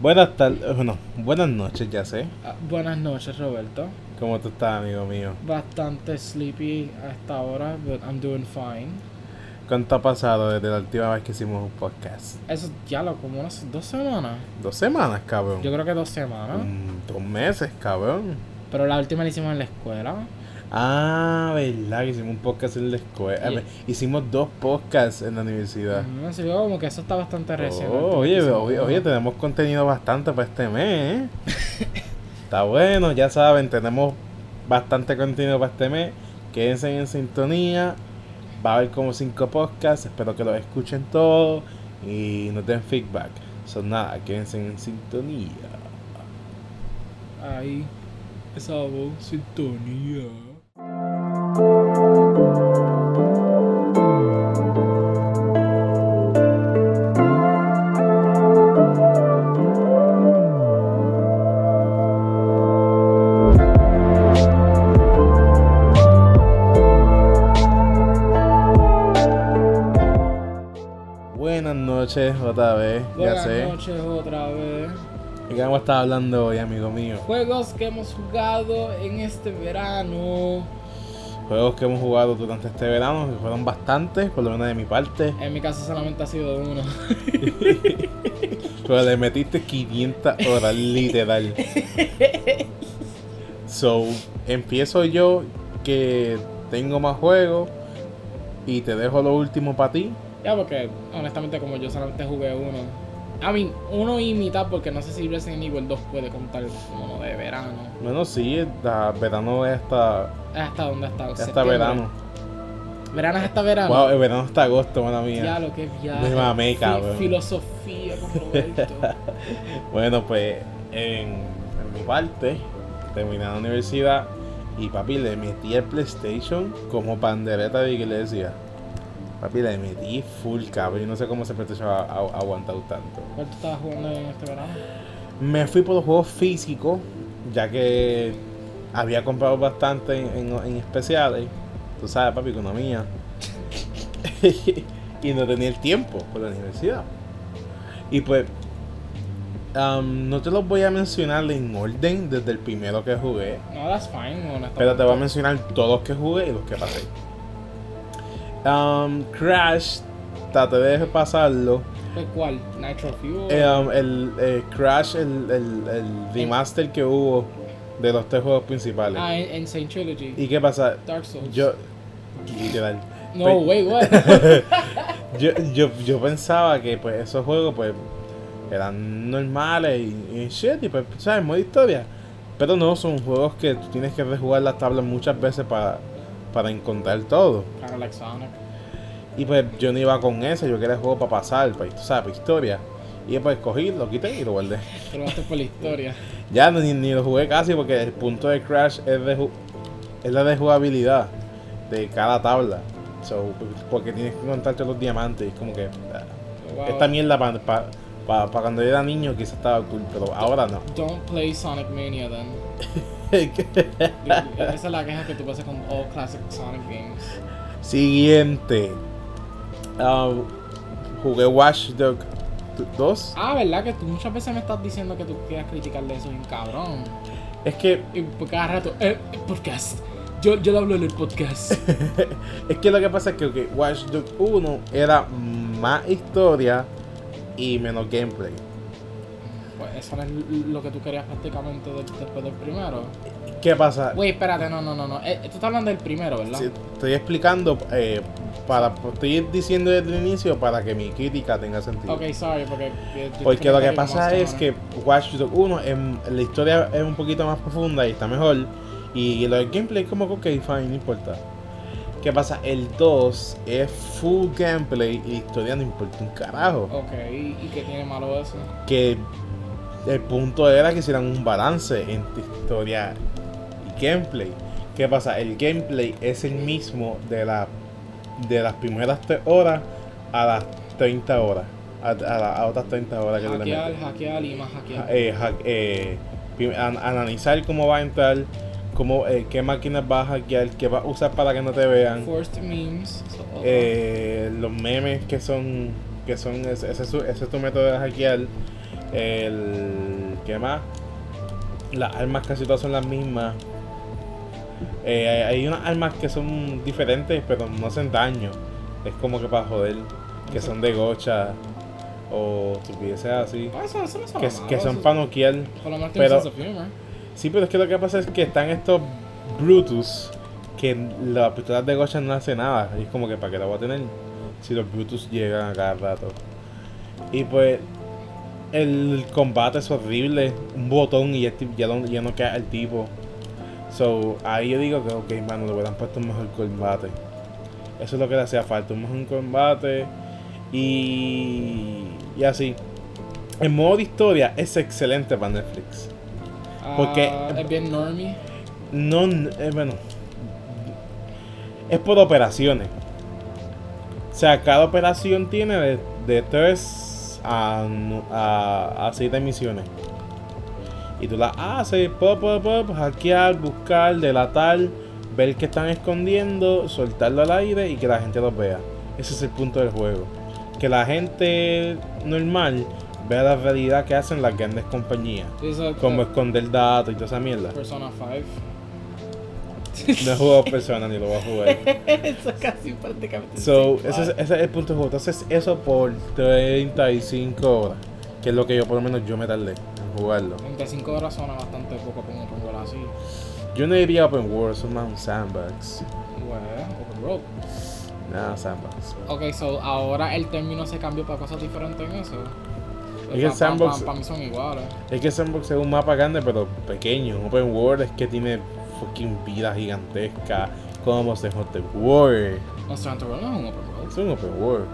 Buenas tardes, bueno, buenas noches, ya sé. Ah, buenas noches, Roberto. ¿Cómo tú estás, amigo mío? Bastante sleepy a esta hora, but I'm doing fine. ¿Cuánto ha pasado desde la última vez que hicimos un podcast? Eso ya lo como unas dos semanas. Dos semanas, cabrón. Yo creo que dos semanas. Mm, dos meses, cabrón. Pero la última la hicimos en la escuela. Ah, verdad, que hicimos un podcast en la escuela. Hicimos dos podcasts en la universidad. Así que como que eso está bastante reciente. Oh, oye, Hicimos oye, oye, tenemos contenido bastante para este mes, ¿eh? Está bueno, ya saben, tenemos bastante contenido para este mes. Quédense en sintonía. Va a haber como cinco podcasts. Espero que los escuchen todos y nos den feedback. Son nada, quédense en sintonía. Ahí, esa voz, sintonía. Buenas noches otra vez, ya Buenas sé. noches otra vez. ¿De qué vamos a estar hablando hoy, amigo mío? Juegos que hemos jugado en este verano. Juegos que hemos jugado durante este verano, que fueron bastantes, por lo menos de mi parte. En mi caso solamente ha sido uno. Pero le metiste 500 horas, literal. So, empiezo yo, que tengo más juegos, y te dejo lo último para ti. Ya, porque honestamente, como yo solamente jugué uno. A mí, uno y mitad, porque no sé si Resident Evil 2 puede contar como de verano. Bueno, sí, da- verano es hasta, ¿Hasta dónde está? hasta Septiembre. verano. ¿Verano es hasta verano? Wow, el verano hasta agosto, buena Ya mía. lo que viaje. Me mamé, cabrón. Filosofía con Roberto. Bueno, pues en, en mi parte, terminé la universidad y papi le metí el PlayStation como pandereta de iglesia. Papi le metí full cabrón y no sé cómo PlayStation ha, aguantado tanto. ¿Cuál tú estabas jugando en este verano? Me fui por los juegos físicos, ya que había comprado bastante en, en- en especiales. Tú sabes, papi, economía. y no tenía el tiempo por la universidad. Y pues, am, no te los voy a mencionar en orden desde el primero que jugué. No, that's fine, honestamente. Pero te voy a mencionar todos los que jugué y los que pasé. Am, Crash, traté de pasarlo. ¿Pues ¿Cuál? Nitro Fuel. Eh, um, el eh, Crash, el, el, el remaster que hubo de los tres juegos principales. ah, en Insane Trilogy. ¿Y qué pasa? Dark Souls. Yo. Literal. No, wait, what? Yo, yo, yo pensaba que pues esos juegos pues eran normales y, y shit, y pues, ¿sabes? Modo historia. Pero no, son juegos que tú tienes que rejugar las tablas muchas veces para, para encontrar todo. Like Sonic. Y pues yo no iba con ese, yo quería el juego para pasar, para, tú sabes, para historia. Y después cogí, lo quité y lo guardé. Te lo por la historia. Ya ni, ni lo jugué casi porque el punto de Crash es, de es la de jugabilidad de cada tabla. So, porque tienes que encontrarte los diamantes. Es como que Wow. esta mierda para pa, pa- pa cuando yo era niño quizás estaba cool, pero ahora no. Don't play Sonic Mania then. Esa es la queja que tú pasas con all classic Sonic games. Siguiente. Ah, jugué Watch Dog 2. Ah, ¿verdad? Que tú muchas veces me estás diciendo que tú quieres criticarle eso bien cabrón. Es que Y por cada rato, eh, podcast. Yo, yo lo hablo en el podcast. es que lo que pasa es que ok, Watch Dog 1 era más historia y menos gameplay. Pues eso no es lo que tú querías prácticamente de- después del primero. ¿Qué pasa? Güey, espérate, no, no, no, no. Eh, tú estás hablando del primero, ¿verdad? Sí, estoy explicando, eh, para, estoy diciendo desde el inicio para que mi crítica tenga sentido. Ok, sorry, porque... Porque lo que pasa es que Watch Dogs 1, em, la historia es un poquito más profunda y está mejor. Y lo del gameplay como que ok, fine, no importa. ¿Qué pasa? El 2 es full gameplay y historia no importa un carajo. Ok, ¿y qué tiene malo eso? Que el punto era que hicieran un balance entre historia y gameplay. ¿Qué pasa? El gameplay es el mismo de, la, de las primeras 3 horas a las 30 horas. A, a las a otras 30 horas que Hackear, hackear y más hackear. Eh, hack- eh, an- analizar cómo va a entrar, cómo, eh, qué máquinas va a hackear, qué va a usar para que no te vean. Forced memes. otro. Eh, los memes que son, que son ese, ese ese es tu método de hackear. El. ¿Qué más? Las armas casi todas son las mismas. Eh, hay unas armas que son diferentes, pero no hacen daño. Es como que para joder. Que son de gocha. O estupideces así. Ah, eso, eso no Que, que son para noquear. Pero-. Sí, pero es que lo que pasa es que están estos Brutus. Que las pistolas de gocha no hacen nada. Y es como que para qué la voy a tener. Si los Brutus llegan a cada rato. Y pues. El combate es horrible. Un botón y ya, no- ya no queda el tipo. So, ahí yo digo que, ok, mano, le hubieran puesto un mejor combate. Eso es lo que le hacía falta, un mejor combate. Y. Y así. El modo de historia es excelente para Netflix. Porque- Ah, es bien normie. No, eh, bueno. Es por operaciones. O sea, cada operación tiene de, de 3 a, a, a 7 misiones. Y tú las haces, pop, pop, pop, hackear, buscar, delatar, ver que están escondiendo, soltarlo al aire y que la gente los vea. Ese es el punto del juego. Que la gente normal vea la realidad que hacen las grandes compañías. Como esconder datos y toda esa mierda. Persona 5. No he jugado persona ni lo voy a jugar. eso casi prácticamente. So, ese es, ese es el punto de juego. Entonces, eso por 35 horas. Que es lo que yo, por lo menos, yo me tardé en jugarlo. 35 horas suena bastante poco para un world así. Yo no diría open world, son más un sandbox. Bueno, open world. Nada, sandbox. Ok, so ahora el término se cambió para cosas diferentes en eso. Es que el sandbox- Para mí son iguales. Es que sandbox es un mapa grande, pero pequeño. Open world es que tiene fucking vida gigantesca. Como se Hunter World. Monster Hunter World no es un open world. Es un open world.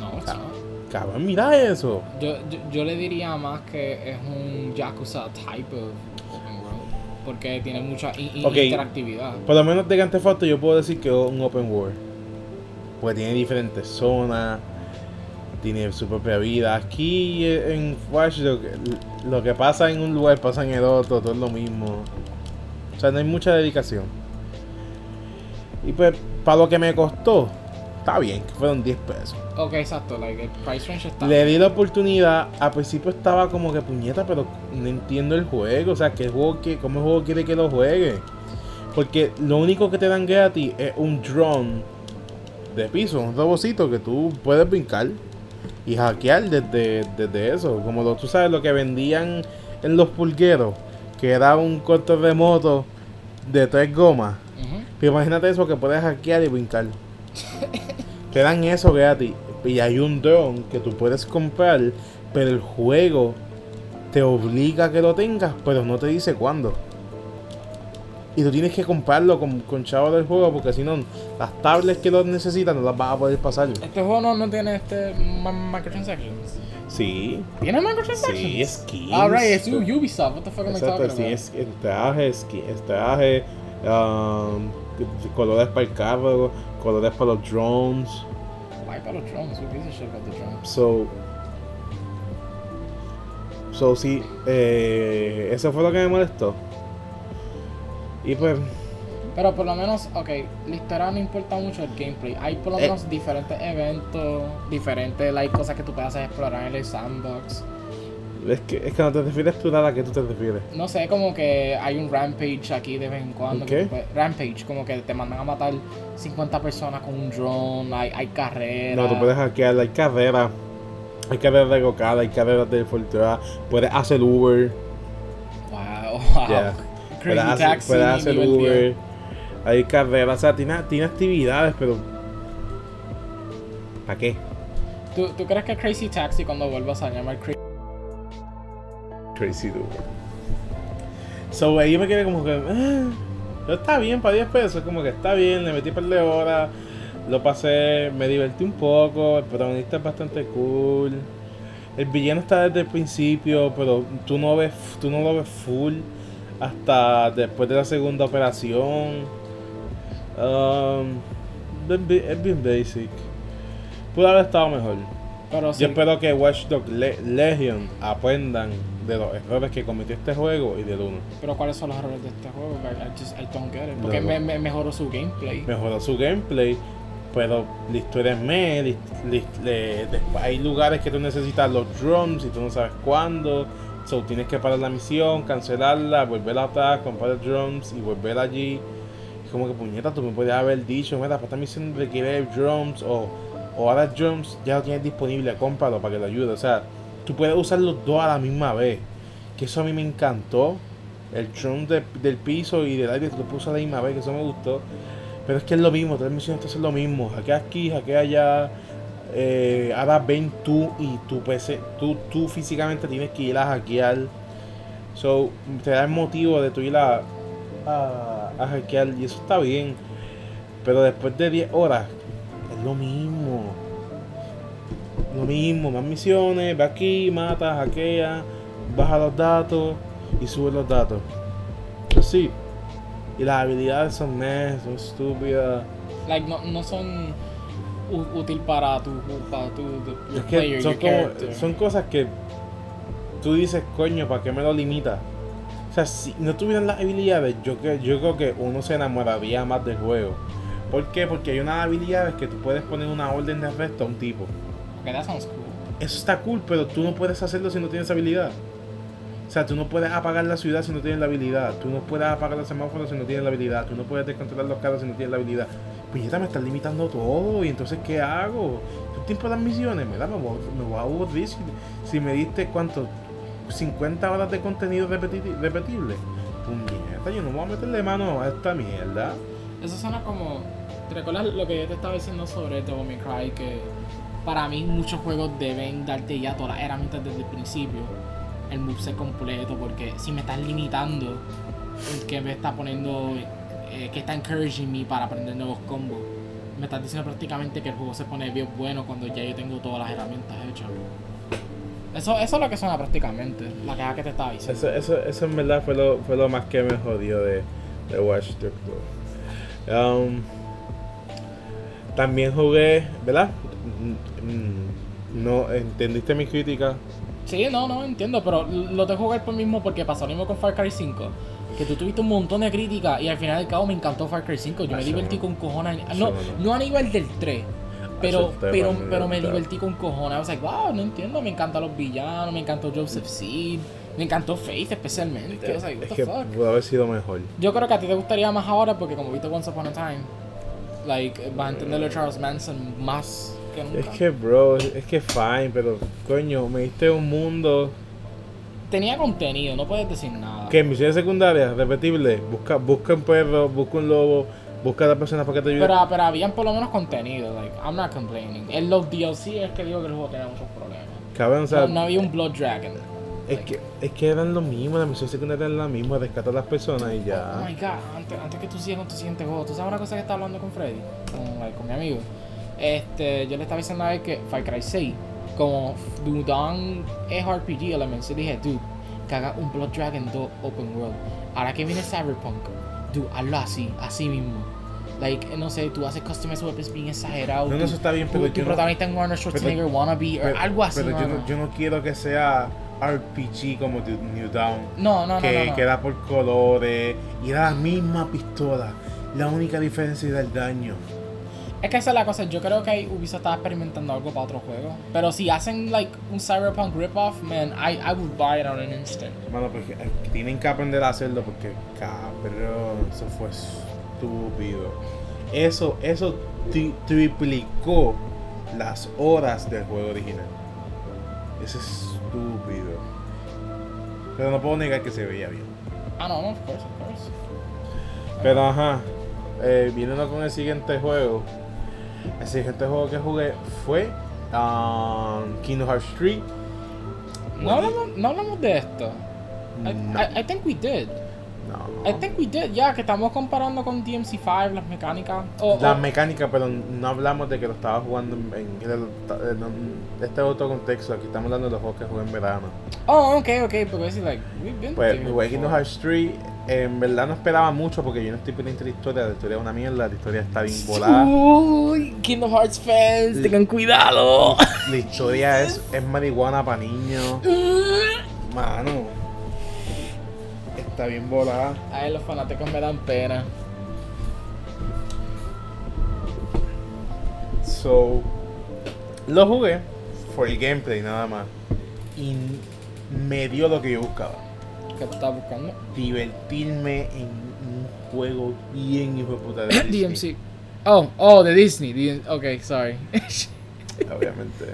No, not. Cabrón, mira eso. Yo, yo, yo le diría más que es un Yakuza type of open world. Porque tiene mucha interactividad. Por lo menos de Grand Theft Auto yo puedo decir que es un open world. Porque tiene diferentes zonas, tiene su propia vida. Aquí eh, en Watch lo, lo que pasa en un lugar pasa en el otro, todo es lo mismo. O sea, no hay mucha dedicación. Y pues, para lo que me costó, está bien, que fueron 10 pesos. Ok, exacto, like, el price range está. Le di la oportunidad, al principio estaba como que puñeta, pero no entiendo el juego, o sea, ¿qué juego, que, ¿cómo el juego quiere que lo juegue? Porque lo único que te dan gratis es un drone de piso, un robocito que tú puedes brincar y hackear desde, desde eso. Como lo, tú sabes lo que vendían en los pulgueros, que era un control remoto de tres gomas. Ujú. Pero imagínate eso que puedes hackear y brincar. Te dan eso gratis. Y hay un drone que tú puedes comprar, pero el juego te obliga a que lo tengas, pero no te dice cuándo. Y tú tienes que comprarlo con, con chavo del juego, porque si no, las tablets que lo necesitan no las vas a poder pasar. Este juego no, no tiene este microtransactions. Sí, ¿Tiene microtransactions? sí, skins. Alright, es U- Ubisoft. What the fuck am I talking sí, about? es traje, traje, um, colores para el carro, colores para los drones. Why para los drones? Who gives a shit about the drones? So, so sí, eh, eso fue lo que me molestó. Y pues, Pero por lo menos, ok, la historia no importa mucho el gameplay. Hay por lo Eh. menos diferentes eventos, diferentes like, cosas que tú puedes explorar en el sandbox. es que, es que no te refieres a explorar a qué tú te refieres. No sé, como que hay un rampage aquí de vez en cuando. ¿Un que qué? tú puedes- rampage, como que te mandan a matar 50 personas con un drone, hay, hay carreras. No, tú puedes hackear, hay carreras, hay carreras de local, hay carreras de Fortuna, puedes hacer Uber, Wow, wow. ya, Crazy puedes, hacer, Taxi, puedes hacer Uber, 10. Hay carreras, o sea, tiene, tiene actividades, pero ¿para qué? ¿Tú, ¿Tú crees que Crazy Taxi cuando vuelvas a llamar Crazy Crazy Uber. So, yo me quedé como que. "Ah, pero está bien para 10 pesos. Como que está bien, le metí un par de horas. Lo pasé, me divertí un poco. El protagonista es bastante cool. El villano está desde el principio, pero tú no ves, tú no lo ves full hasta después de la segunda operación. Um, es bi- es bien basic. Pudo haber estado mejor. Pero sí, Yo espero que Watch Dogs Le- Legion aprendan de los errores que cometió este juego y del 1. pero ¿cuáles son los errores de este juego? I, just I don't get it. Porque No. me, me- mejoró su gameplay. Mejoró su gameplay, Pero la historia es me, hay lugares que tú necesitas los drums y tú no sabes cuándo. So tienes que parar la misión, cancelarla, volver atrás, comprar los drums y volver allí. Como que puñeta, tú me podías haber dicho, mira, para esta misión requiere drums o, o ahora drums ya lo tienes disponible, cómpralo para que lo ayude. O sea, tú puedes usar los dos a la misma vez. Que eso a mí me encantó. El drum de- del piso y del aire tú lo puedes usar a la misma vez, que eso me gustó. Pero es que es lo mismo, las misiones es lo mismo. Hackea aquí, hackea allá. Eh, ahora ven tú y tu PC, tú, tú físicamente tienes que ir a hackear. So, te da el motivo de tú ir a, a, a hackear y eso está bien. Pero después de 10 horas, es lo mismo. Lo mismo, más misiones, ve aquí, mata, hackea, baja los datos y sube los datos. Así. Y las habilidades son meh, son estúpidas. Like, no, no son útil para tu, para tu, tu- Es que player, son, como, cosas que tú dices, coño, ¿para qué me lo limita? O sea, si no tuvieran las habilidades, yo, yo creo que uno se enamoraría más del juego. ¿Por qué? Porque hay unas habilidades que tú puedes poner una orden de arresto a un tipo. Okay, that sounds cool. Eso está cool, pero tú no puedes hacerlo si no tienes habilidad. O sea, tú no puedes apagar la ciudad si no tienes la habilidad. Tú no puedes apagar los semáforos si no tienes la habilidad. Tú no puedes descontrolar los carros si no tienes la habilidad. Pues ya me estás limitando todo. ¿Y entonces qué hago? ¿Tu tiempo de las misiones? Me, da, me, voy, me voy a aburrir si, si me diste cuánto? 50 horas de contenido repeti- repetible. Puñeta, yo no voy a meterle mano a esta mierda. Eso suena como. ¿Te recuerdas lo que yo te estaba diciendo sobre Devil May Cry? Que para mí muchos juegos deben darte ya todas las herramientas desde el principio. El moveset completo, porque si me estás limitando, que me está poniendo. eh, que está encouraging me para aprender nuevos combos. Me estás diciendo prácticamente que el juego se pone bien bueno cuando ya yo tengo todas las herramientas hechas. Eso, eso es lo que suena prácticamente, la queja que te estaba diciendo. Eso, eso, eso en verdad fue lo, fue lo más que me jodió de, de Watch Dogs 2. Um, también jugué, ¿verdad? Mm, No, ¿entendiste mi crítica? Sí, no, no, entiendo, pero lo tengo que jugar por mismo porque pasó lo mismo con Far Cry 5. Que tú tuviste un montón de críticas y al final del cabo me encantó Far Cry 5. Yo Ah, me eso divertí no. con cojones. No, no. no a nivel del 3. Pero, pero, pero me divertí con cojones. Was like, wow, no entiendo. Me encantan los villanos, me encantó Joseph Seed, me encantó Faith especialmente. What the que fuck? pudo haber sido mejor. Yo creo que a ti te gustaría más ahora porque como viste Once Upon a Time, like, vas a entenderlo de Charles Manson más que nunca. Es que, bro, es que fine, pero coño, me diste un mundo Tenía contenido, no puedes decir nada. que misiones secundarias, repetible, busca, busca un perro, busca un lobo, busca a personas para que te ayuden. Pero, pero habían por lo menos contenido, like, I'm not complaining. En los DLC es que digo que el juego tenía muchos problemas. Cabrón, o sea, No, no había un Blood Dragon. es, Like, que, es que eran lo mismo, las misiones secundarias eran lo mismo, rescatar a las personas y Oh ya. my god, antes, antes que tú sigas con tu siguiente juego, ¿tú sabes una cosa que estaba hablando con Freddy? Con, like, con mi amigo. Este, yo le estaba diciendo a él que Far Cry 6, como Dudan es RPG Elements, yo dije, dude, que haga un Blood Dragon 2 Open World. Ahora que viene Cyberpunk, dude, hazlo así, así mismo. Like, no sé, tú haces customized weapons bien exagerado. No, no, eso está bien, pero tu yo no- protagonista en Warner Schwarzenegger wannabe, o Pero- algo así. Pero yo no, yo no quiero que sea RPG como The New Dawn. no, no, que, no, no. que era por colores y era la misma pistola. La única diferencia era el daño. Es que esa es la cosa, yo creo que ahí Ubisoft estaba experimentando algo para otro juego. Pero si hacen like un Cyberpunk rip-off, man, I, I would buy it on an instant. Mano, porque eh, tienen que aprender a hacerlo porque, cabrón, eso fue estúpido. Eso, eso tri- triplicó las horas del juego original. Es estúpido. Pero no puedo negar que se veía bien. Ah, no, no, of course, of course. Pero ajá, eh, viéndonos con el siguiente juego. El siguiente juego que jugué fue um, Kingdom Hearts 3. No hablamos, no hablamos de esto. I, No, I, I think we did. no. I think we did, ya, que estamos comparando con DMC5, las mecánicas. O, La o- mecánica, pero no hablamos de que lo estaba jugando en, en el- en- este es otro contexto. Aquí estamos hablando de los juegos que jugué en verano. oh, ok, ok, porque es like, we've been Pues Kingdom. Hearts 3. En verdad no esperaba mucho porque yo no estoy pendiente de la historia. La historia es una mierda. La historia está bien volada. Uy, Kingdom Hearts fans, tengan cuidado. La historia es, es marihuana para niños. Mano, está bien volada. Ay, los fanáticos me dan pena. So, lo jugué, fue el gameplay nada más. Y me dio lo que yo buscaba. ¿Qué tú estás buscando? Divertirme en un juego bien hijo de puta de Disney. DMC. Oh, oh, de Disney. D- ok, sorry. Obviamente.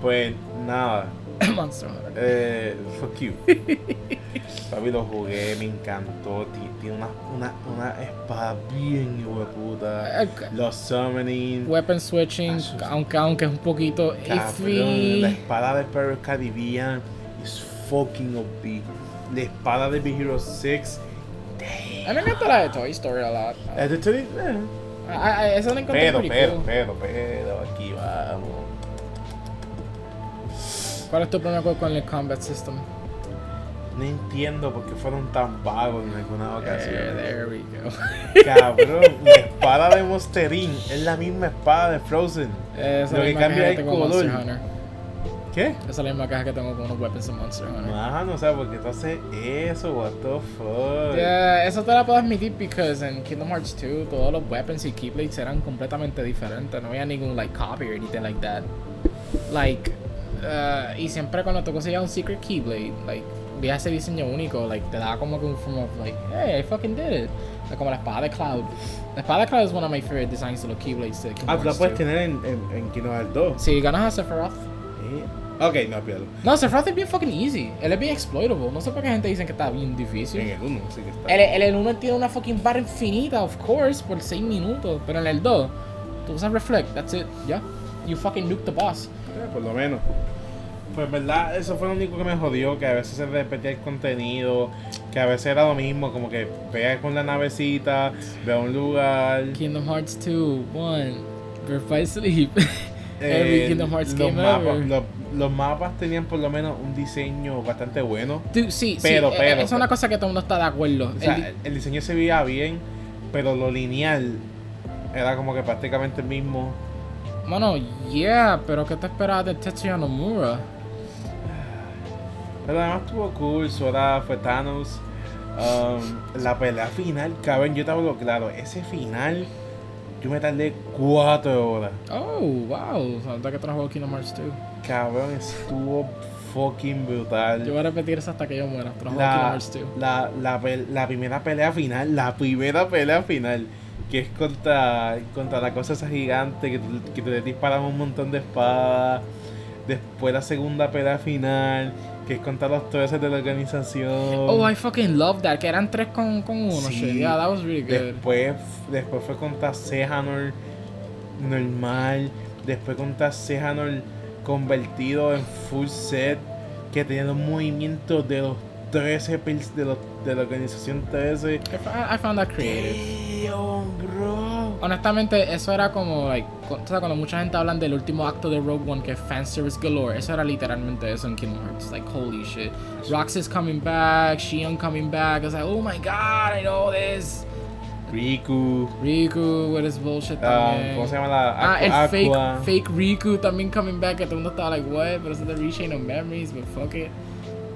Pues nada. Monster Hunter. Eh, fuck you. Papi, lo jugué, me encantó. ti- Tiene una, una, una espada bien hijo de puta. Ok. Los summoning. Weapon switching, Ah, aunque, aunque es un poquito Cabrón, la iffy. espada de Pirates Caribbean es fucking OP. La espada de Big Hero 6. A mí me encanta la de Toy Story a lot. Es de Tony- eh. Ah, ah, Eso la encontré Pero, pero, pero, pero, aquí vamos. ¿Cuál es tu problema con- el combat system? No entiendo por qué fueron tan vagos en alguna Eh, ocasión. there we go. Cabrón, la espada de Monsterín es la misma espada de Frozen. Esa es Lo la que cambia es el color. ¿Qué? Esa es la misma caja que tengo con unos weapons en Monster Hunter. Ajá, no sé por qué tú haces eso, what the fuck. Yeah, eso te la puedo admitir porque en Kingdom Hearts 2 todos los weapons y keyblades eran completamente diferentes. No había ningún like copy or anything like that. Like, uh, y siempre cuando tú conseguías un secret keyblade, like, veías ese diseño único, like, te daba como que un form of like, hey, I fucking did it. Like, como la espada de Cloud. La espada de Cloud es one of my favorite designs de los keyblades de Kingdom Ah, tú la Hearts puedes 2. tener en, en, en Kingdom Hearts 2. Si ganas a Sephiroth. Sí. Ok, no pierdo. No, Sephiroth es bien fucking easy. Él es bien exploitable. No sé por qué gente dice que está bien difícil. En el 1 sí que está. El, el, el 1 tiene una fucking barra infinita, of course, por 6 minutos. Pero en el 2, tú usas Reflect, that's it, ya. You fucking nuke the boss. Eh, por lo menos. Pues verdad, eso fue lo único que me jodió, que a veces se repetía el contenido, que a veces era lo mismo, como que pega con la navecita, ve a un lugar. Kingdom Hearts 2, 1, Birth by Sleep. eh, Every Kingdom Hearts los game mapas, ever. los, los mapas tenían por lo menos un diseño bastante bueno. Sí, Pero, sí, pero, es una cosa que todo el mundo está de acuerdo. O sea, El- diseño se veía bien, pero lo lineal era como que prácticamente el mismo. Mano, yeah, pero ¿qué te esperas de Tetsuya Nomura? Pero además estuvo cool, Sora fue Thanos. Um, la pelea final, cabrón, yo te hablo claro, ese final yo me tardé cuatro horas. Oh, wow. Sabes que trajo Kingdom Hearts 2. Cabrón, estuvo fucking brutal. Yo voy a repetir eso hasta que yo muera. Trajo Kingdom La, Hearts 2. la, la, la primera pelea final, la primera pelea final, que es contra, contra la cosa esa gigante que, que te disparan un montón de espadas. Después la segunda pelea final, que es contra los 13 de la organización. Oh, I fucking love that. Que eran tres con, con uno. Sí. shit. Yeah, that was really good. Después, después fue contra Sehanor normal. Después contra Sehanor convertido en full set. Que tenía los movimientos de los 13 pils de, los, de la organización 13. I, fo- I found that creative. Damn, bro. Honestamente, eso era como, like, cu- o sea, cuando mucha gente hablan del último acto de Rogue One, que es fanservice galore, eso era literalmente eso en Kingdom Hearts. Like, holy shit. Roxas coming back, Shion coming back. I was like, oh my god, I know this. Riku. Riku with his bullshit ah, también. ¿Cómo se llama la Ah, el Aqua- fake, fake Riku también coming back, que todo el mundo estaba like, what? Pero eso es de Reshain of Memories, but fuck it.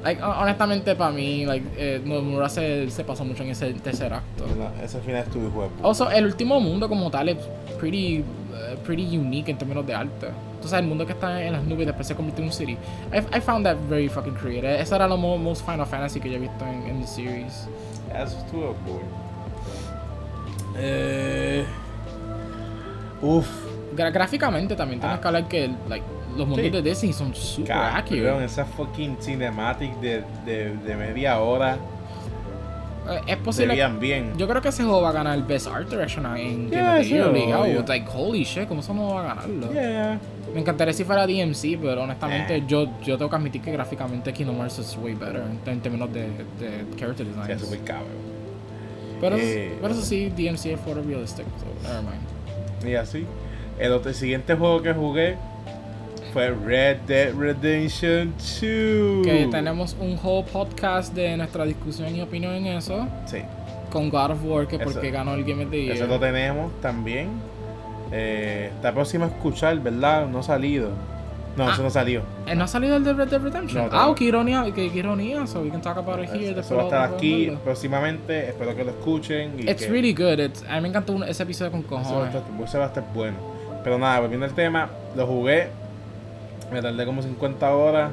Like, hon- honestamente, para mí, like, eh, Nomura se, se pasó mucho en ese tercer acto. No, ese final estuvo puta. Also, el último mundo como tal es pretty, uh, pretty unique en términos de arte. Entonces, el mundo que está en las nubes después se convierte en un city. I, I found that very fucking creative. Eso era lo mo- most Final Fantasy que yo he visto en, en the series. Eso estuvo cool. Eh, uf. Gra- gráficamente también tienes Ah. que hablar que like, los mundos Sí. de Disney son super accurate. esa fucking cinematic de, de, de media hora Eh, es posible. bien. Yo creo que ese juego va a ganar Best Art Direction en Yeah, Game of the Year. es. Like, holy shit, ¿cómo eso no va a ganarlo? Yeah. Me encantaría si fuera DMC, pero honestamente Eh. yo, yo tengo que admitir que gráficamente Kingdom Hearts es way better en, términos de, de character design. Sí, eso fue cabrón. pero, eh. pero eso sí, DMC es photorealistic, so never mind. Y así. El otro el siguiente juego que jugué fue Red Dead Redemption 2. Que tenemos un whole podcast de nuestra discusión y opinión en eso, Sí, con God of War, que Eso- porque ganó el Game of the Year. eso lo tenemos también. Eh, está próximo a escuchar, ¿verdad? No ha salido. No, Ah. eso no salió. Eh, ¿No ha salido el de Red Dead Redemption? No, ah, qué ironía, qué, qué ironía, so we can talk about it here. Eso, va a estar aquí verlo. próximamente. Espero que lo escuchen. Y It's que really good, it's, a mí me encantó ese episodio con ese va, a cojones. estar, ese va a estar bueno. pero nada, volviendo al tema, lo jugué. Me tardé como 50 horas.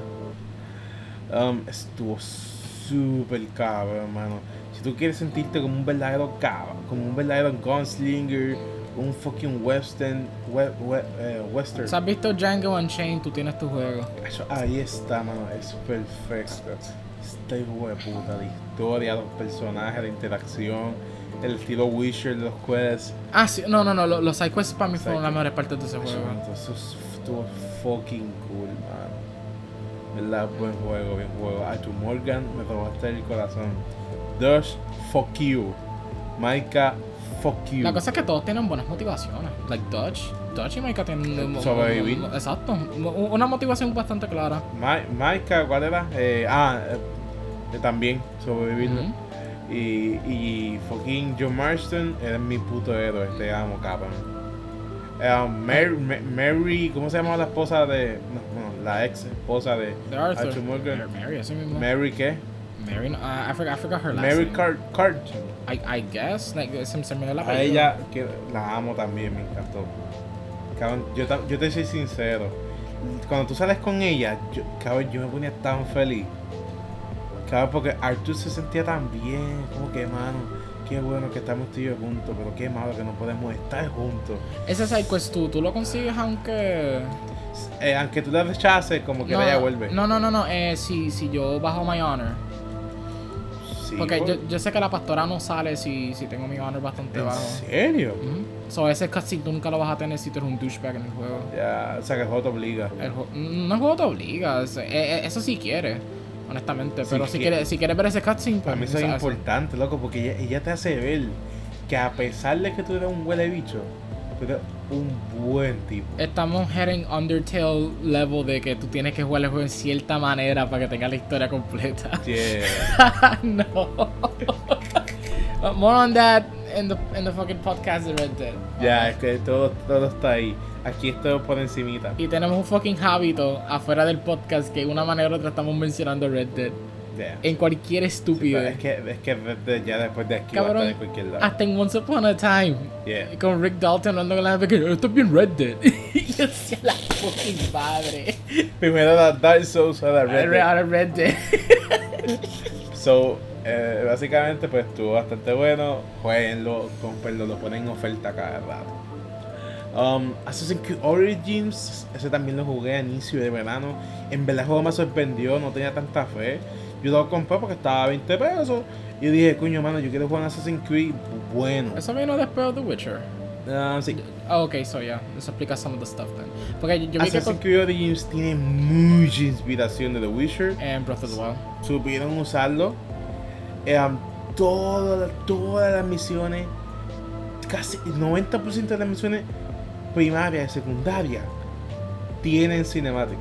Um, estuvo súper cabrón, hermano. Si tú quieres sentirte como un verdadero cabrón, como un verdadero gunslinger, un fucking western, we, we, eh, western. Has visto Django Unchained, tú tienes tu juego. Eso, ahí está, mano. Es perfecto. Está hijo de puta. La historia, los personajes, la interacción, el estilo Witcher de los quests. Ah, sí, no, no, no, lo- los side quests para mí fueron las mejores partes de ese juego. eso estuvo fucking cool, mano. ¿Verdad? Buen juego, bien juego. A tu Morgan me robaste el corazón. Dush, fuck you. Maika, fuck you. La cosa es que todos tienen buenas motivaciones. Like Dutch. Dutch y Micah tienen. Sobrevivir. Exacto. Una motivación bastante clara. Ma- Maika, ¿cuál era? Eh, ah, eh, también sobrevivir. Y, y fucking John Marston era mi puto héroe, te amo, cabrón. Eh, Mary, Ma- Mary, ¿cómo se llama la esposa de. No, no, la ex esposa de De Arthur. Mary, Mary, así mismo. Mary, ¿qué? Mary, no, ah, I, forgot, I forgot her last Mary name. Cart. Cart. I, I guess. Like, se, se me dio la A ella, que la amo también, me encantó. Cabrón, yo, yo te soy sincero. Cuando tú sales con ella, yo, cabrón, yo me ponía tan feliz. Cabrón, porque Arthur se sentía tan bien. Como que, mano, qué bueno que estamos yo juntos, pero qué malo que no podemos estar juntos. Ese side quest tú, tú lo consigues aunque. Eh, aunque tú la rechaces, como que ella vuelve. no, no, no, no. Eh, si, si yo bajo my honor. Sí, Porque por- yo, yo sé que la pastora no sale si, si tengo mi honor bastante ¿En bajo. serio? Ujú. So, ese tú nunca lo vas a tener si tú eres un douchebag en el juego. Ya, o sea que el juego te obliga. El no el juego te obliga, es- eh, eh, eso sí quiere, honestamente. Sí pero si quieres, si quieres ver ese cutscene, pues Para mí eso es importante, loco, porque ella, ella te hace ver que a pesar de que tú eres un huele bicho, tú eres un buen tipo. Estamos heading Undertale level de que tú tienes que jugar el juego en cierta manera para que tenga la historia completa. Yeah. no. More on that in the, in the fucking podcast de Red Dead. Ya, es que todo, todo está ahí. Aquí estoy por encimita. Y tenemos un fucking hábito afuera del podcast que de una manera u otra estamos mencionando Red Dead. Yeah. En cualquier estúpido. Es que, es que Red Dead ya después de aquí va a Cabrón, estar en cualquier lado. Hasta en Once Upon a Time. Yeah. Con Rick Dalton hablando con la gente que esto es bien Red Dead. y yo decía la fucking madre. Primero era Dark Souls, ahora Red Dead. Ahora Red Dead. So, eh, básicamente, pues estuvo bastante bueno. Jueguenlo, cómprenlo, lo ponen en oferta cada rato. Um, Assassin's Creed Origins, ese también lo jugué a inicio de verano. En verdad, el juego me sorprendió, no tenía tanta fe. Yo lo compré porque estaba a 20 pesos. Y dije, coño, mano, yo quiero jugar Assassin's Creed bueno. Eso vino después de The Witcher. Ah, sí. Ah, ok, so yeah. Eso explica some of the stuff then. Porque yo, que Assassin's con, Creed Origins tiene mucha inspiración de The Witcher. en Breath of the Wild. supieron usarlo. Eran todas, todas las misiones, casi el 90% de las misiones primarias y secundarias tienen cinematic.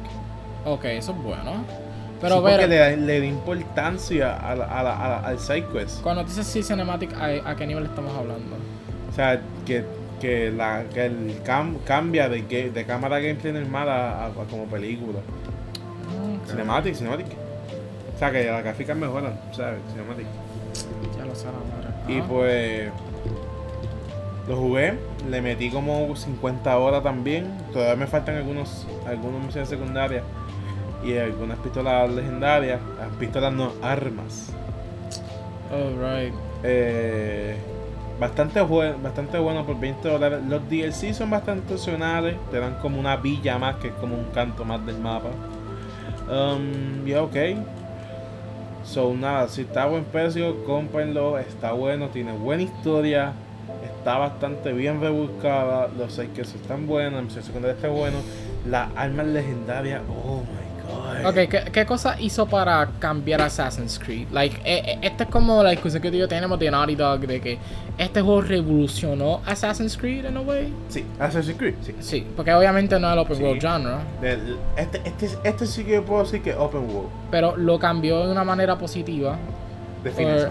Ok, eso es bueno. Sí, Pero porque ver, le, da- le da importancia a la- a la- a la- al side quest. cuando dices sí cinematic, ¿a, a qué nivel estamos hablando? O sea, que, que, la, que el cam- cambia de, de cámara gameplay normal a, como película. Ok. Cinematic, cinematic. Sea, que las gráficas mejoran, ¿sabes? Cinematic. Ya lo la madre. Y pues lo jugué, le metí como 50 horas también. Todavía me faltan algunos algunas misiones secundarias y algunas pistolas legendarias, las pistolas no armas. Oh, right. Eh, bastante bueno, bastante bueno por 20 dólares. Los DLC son bastante opcionales, te dan como una villa más que es como un canto más del mapa. Um, ya ok. So nada, si está a buen precio, cómprenlo, está bueno, tiene buena historia, está bastante bien rebuscada, los sidekicks están buenos, la misión secundaria está bueno, las armas legendarias, oh my. Ok, ¿qué, qué cosa hizo para cambiar Assassin's Creed? Like, eh, esta es como la discusión que tú y yo tenemos de Naughty Dog de que este juego revolucionó Assassin's Creed en a way. Sí, Assassin's Creed, sí. Sí, porque obviamente no es el open Sí. world genre, este, este, este sí que puedo decir que es open world. pero lo cambió de una manera positiva. Define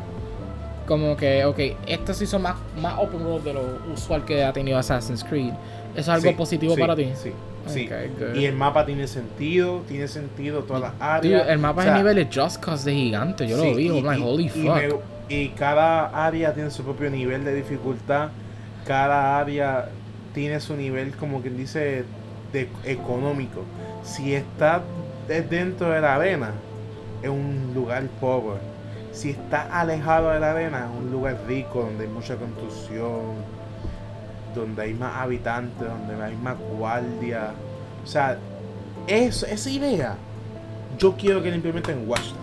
como que, ok, esto se hizo más, más open world de lo usual que ha tenido Assassin's Creed. ¿Eso es algo Sí, positivo sí, para ti? Sí, sí. Y el mapa tiene sentido, tiene sentido todas las Dude, áreas. el mapa O sea, de nivel de Just Cause de gigante, yo sí, lo vi, y- I'm like, y- holy y fuck. me- y cada área tiene su propio nivel de dificultad. Cada área tiene su nivel, como quien dice, de económico. Si está de- dentro de la arena, es un lugar pobre. Si está alejado de la arena, es un lugar rico, donde hay mucha construcción, donde hay más habitantes, donde hay más guardia. O sea, eso, esa idea, yo quiero que la implementen en Dogs.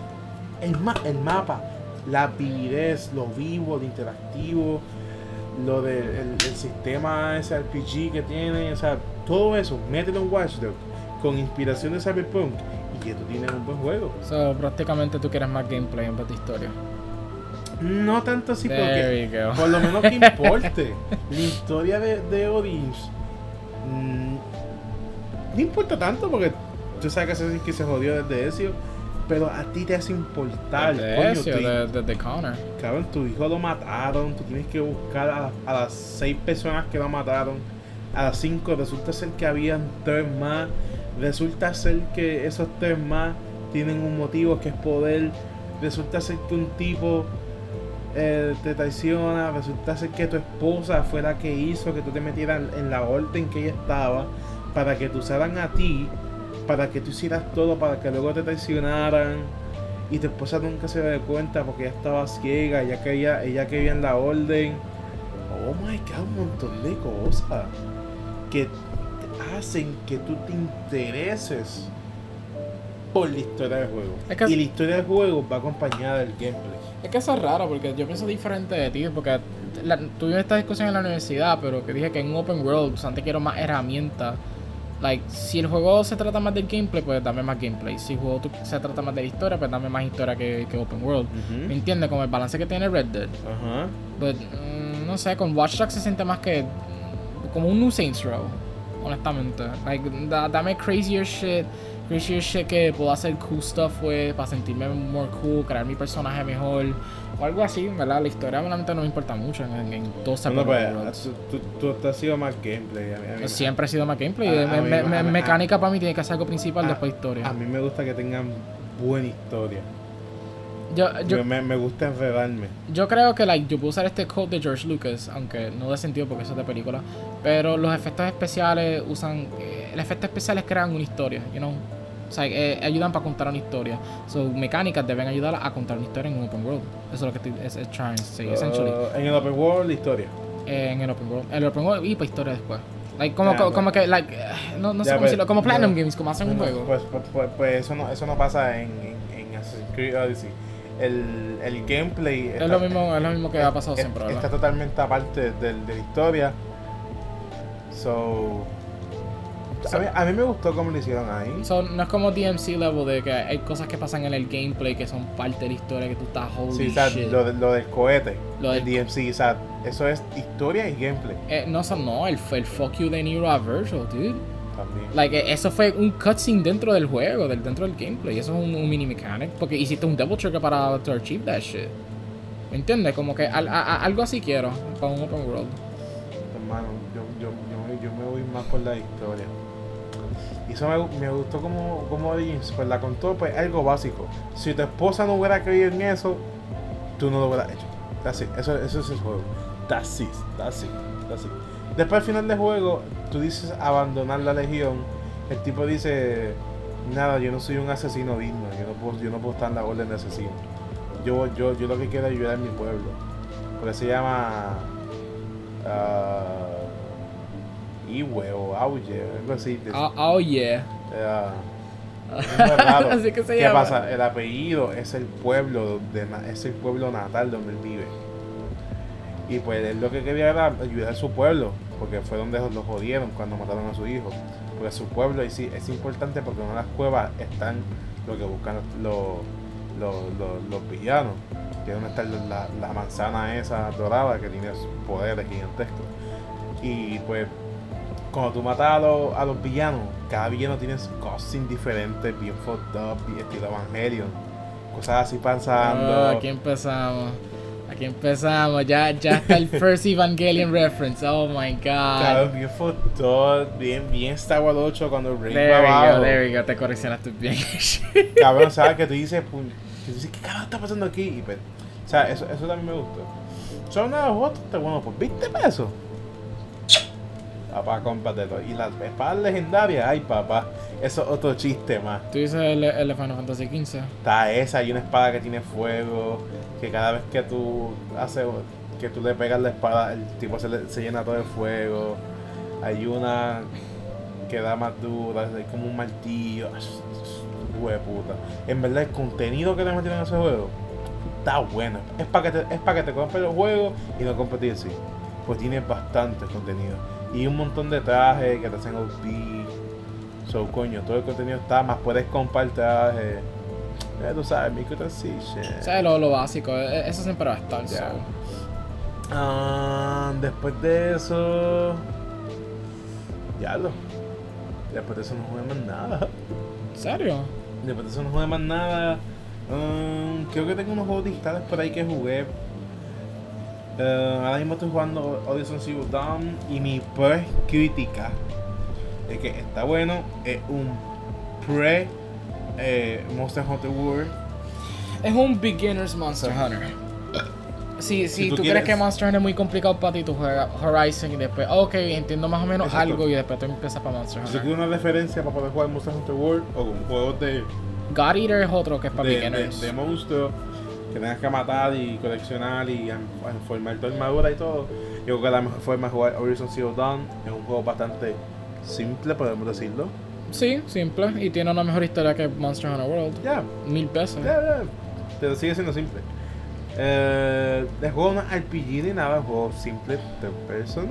El, ma- el mapa, la vividez, lo vivo, lo interactivo, lo del el, el sistema SRPG que tiene, o sea, todo eso, mételo en Watch Dogs con inspiración de Cyberpunk y que tú tienes un buen juego. So, prácticamente tú quieres más gameplay en vez historia. No tanto así porque There go. por lo menos que importe la historia de, de Odins mm, no importa tanto porque tú sabes que se, que se jodió desde eso pero a ti te hace importar De coño, eso, tu- de, de, de Connor. cabrón, tu hijo lo mataron tú tienes que buscar a, a las seis personas que lo mataron a las cinco resulta ser que habían tres más resulta ser que esos tres más tienen un motivo que es poder resulta ser que un tipo eh, te traiciona, resulta ser que tu esposa fue la que hizo que tú te metieras en la orden que ella estaba para que te usaran a ti, para que tú hicieras todo, para que luego te traicionaran y tu esposa nunca se dio cuenta porque ella estaba ciega, ella quería, ella quería en la orden. Oh my god, un montón de cosas que hacen que tú te intereses por la historia del juego. Y la historia del juego va acompañada del gameplay. Es que eso es raro porque yo pienso diferente de ti, porque la, tuvimos esta discusión en la universidad, pero que dije que en open world, pues antes quiero más herramientas. Like, si el juego se trata más del gameplay, pues dame más gameplay. Si el juego se trata más de la historia, pues dame más historia que, que open world. ¿Me entiendes? Como el balance que tiene Red Dead. Ajá. But, mm, no sé, con Watch Dogs se siente más que como un New Saints Row, honestamente. Like, da- dame crazier shit, crazier shit que puedo hacer cool stuff with, para sentirme more cool, crear mi personaje mejor, o algo así, ¿verdad? La historia realmente no me importa mucho en, en, todos No, pues, tú, tú, tú has sido más gameplay. A mí, a mí- Siempre ha sido más gameplay. A- a me- me- mecánica para mí tiene que ser algo principal, después historia. A mí me gusta que tengan buena historia. yo, yo, me, me gusta enredarme. Yo creo que like, yo puedo usar este code de George Lucas, aunque no de sentido porque eso es de película, pero los efectos especiales usan, eh, los efectos especiales crean una historia, you know, o sea, eh, ayudan para contar una historia. So, mecánicas deben ayudar a contar una historia en un open world. Eso es lo que estoy es, es trying to say, essentially. Uh, en el open world, la historia. Eh, en el open world, el open world y para historia después. Like, como, Ya, co- pues. como que, like, no, no sé Ya, cómo pues, decirlo, como Platinum. Games, como hacen un No, no, juego. Pues, pues, pues, pues eso, no, eso no pasa en, en, en Assassin's Creed Odyssey. El, el gameplay es, lo mismo, es lo mismo que ha pasado es- siempre, ¿verdad? está totalmente aparte del- de, la historia. So, a, mí, a mí me gustó cómo lo hicieron ahí. So, no es como DMC level de que hay cosas que pasan en el gameplay que son parte de la historia que tú estás holy Sí, o sea, shit. lo, de- lo del cohete, Lo el del- DMC, o sea, eso es historia y gameplay Eh, no, eso no, el, el fuck you de Nero a Virgil, dude. también. Like, eh, eso fue un cutscene dentro del juego, del, dentro del gameplay. Eso es un, un mini mechanic. Porque hiciste un double trigger para to achieve that shit. ¿Me entiendes? Como que al- a- a- algo así quiero para un open world. Hermano, yo, yo, yo, yo me voy más por la historia. Y eso me, me gustó como, como pues la contó, pues algo básico. Si tu esposa no hubiera creído en eso, tú no lo hubieras hecho. That's it. Eso, eso es el juego. That's it, that's it, that's it. Después al final del juego, tú dices abandonar la legión. El tipo dice, nada, yo no soy un asesino digno, yo no puedo, yo no puedo estar en la orden de asesino. Yo, yo, yo lo que quiero es ayudar a mi pueblo. Porque se llama uh, Iwe o Auye, algo así. eh, es muy raro. Así que se ¿Qué llama. pasa? El apellido es el pueblo de es el pueblo natal donde él vive. Y pues él lo que quería era ayudar a su pueblo, porque fue donde los jodieron cuando mataron a su hijo. Porque su pueblo y sí, es importante porque en las cuevas están lo que buscan los, los, los- los villanos. Que es donde está la, la manzana esa dorada que tiene poderes gigantescos. Y pues cuando tú matas a los, a los villanos, cada villano tiene cosas diferentes, bien fucked up, bien estilo Evangelion. Cosas así pasando. Oh, aquí empezamos. Aquí empezamos. Ya, ya está el first Evangelion reference. Oh my god. Claro, bien fucked up, bien, bien Star Wars 8 cuando Rey There va we go, there we go. Te correccionaste bien. Cabrón, ¿sabes? Que tú dices, que tú dices, ¿qué carajo está pasando aquí? Y pues, o sea, eso, eso también me gustó. Son unos juegos bastante buenos, pues, ¿viste eso? Papá, cómpratelo. Y las espadas legendarias, ay papá, eso es otro chiste más. Tú dices el, el Final Fantasy XV. Está esa, hay una espada que tiene fuego, que cada vez que tú haces, que tú le pegas la espada, el tipo se, le- se llena todo de fuego. Hay una que da más dura, es como un martillo. Hue puta. En verdad el contenido que le metieron a ese juego está bueno. Es para que te, es para que te compres el juego y no compres DLC. Pues tiene bastante contenido. Y un montón de trajes que te hacen OP. So coño, todo el contenido está, más puedes comprar trajes. Ya tú sabes, microtransaction. O sea, lo, lo básico, e- eso siempre va a estar. Ya. so. Ah, después de eso. Ya lo. Después de eso no jugué más nada. ¿En serio? Después de eso no jugué más nada. Um, creo que tengo unos juegos digitales por ahí que jugué. Eh, ahora mismo estoy jugando Horizon Zero Dawn y mi pre crítica de que está bueno es un pre eh, Monster Hunter World. Es un beginner's Monster Hunter. Si, si, Si tú tú, quieres- crees que Monster Hunter es muy complicado para ti, tú juegas Horizon y después, ok, entiendo más o menos Exacto. algo y después tú empiezas para Monster Si tú Hunter. una referencia para poder jugar Monster Hunter World o con juegos de, God Eater es otro que es para de, beginners. de, de monstruos que tengas que matar y coleccionar y am- formar tu armadura y todo. Yo creo que la mejor forma de jugar Horizon Zero Dawn es un juego bastante simple, podemos decirlo. Sí, simple. Y tiene una mejor historia que Monster Hunter World. Ya, Mil pesos. ya, ya. Pero sigue siendo simple. Eh, el juego no es RPG ni nada, es un juego simple, third person.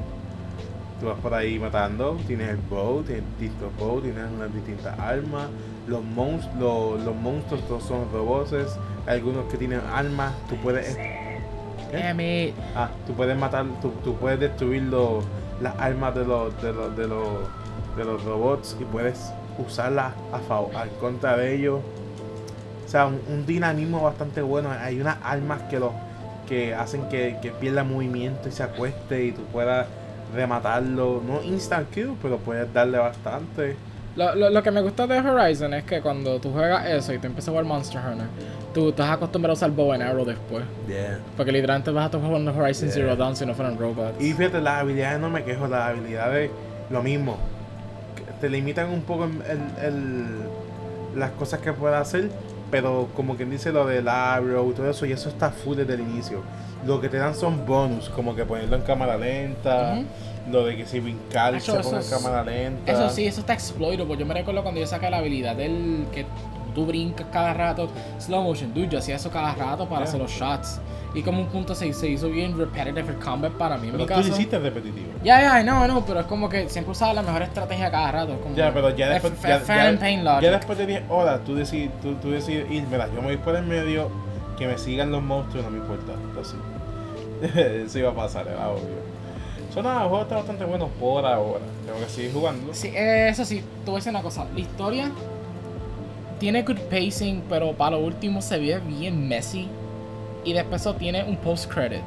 Tú vas por ahí matando, tienes el bow, tienes distintos bow, tienes unas distintas armas. Los, monst los, los monstruos todos son robots, algunos que tienen armas, tú puedes it. Ah, tú puedes matar, tú, tú puedes destruir los- las armas de los, de los, de los, de los robots y puedes usarlas a favor, al contra de ellos. O sea, un, un dinamismo bastante bueno. Hay unas armas que los que hacen que, que pierda movimiento y se acueste y tú puedas rematarlo. No instant kill, pero puedes darle bastante. Lo, lo, lo que me gusta de Horizon es que cuando tú juegas eso y tú empiezas a jugar Monster Hunter, tú estás acostumbrado a usar bow and arrow después. Yeah. Porque literalmente vas a estar jugando Horizon Yeah. Zero Dawn si no fueran robots. Y fíjate, las habilidades no me quejo, las habilidades lo mismo. Te limitan un poco el, el- las cosas que puedes hacer, pero como quien dice lo del arrow y todo eso, y eso está full desde el inicio. Lo que te dan son bonus, como que ponerlo en cámara lenta. Lo de que si brincar se pone en cámara lenta. Eso sí, eso está exploitable. Yo me recuerdo cuando yo saqué la habilidad del que tú brincas cada rato, slow motion, dude, yo hacía eso cada rato para Yeah. hacer los shots. Y como un punto se, se hizo bien repetitive el combat para mí en Pero mi tú caso. hiciste repetitivo. Ya, ya, no, no, pero es como que siempre usaba la mejor estrategia cada rato. Como Ya, pero ya después, F- ya, F- ya- fan pain logic. ya después de 10 horas, tú decides, tú, tú decides ir, mira, yo me voy por el medio, que me sigan los monstruos, no me importa. Entonces, eso iba a pasar, era obvio. So, nada, el juego está bastante bueno por ahora. Tengo que seguir jugando. Sí, eh, eso sí, a decir una cosa. La historia tiene good pacing, pero para lo último se ve bien messy. Y después eso tiene un post credit.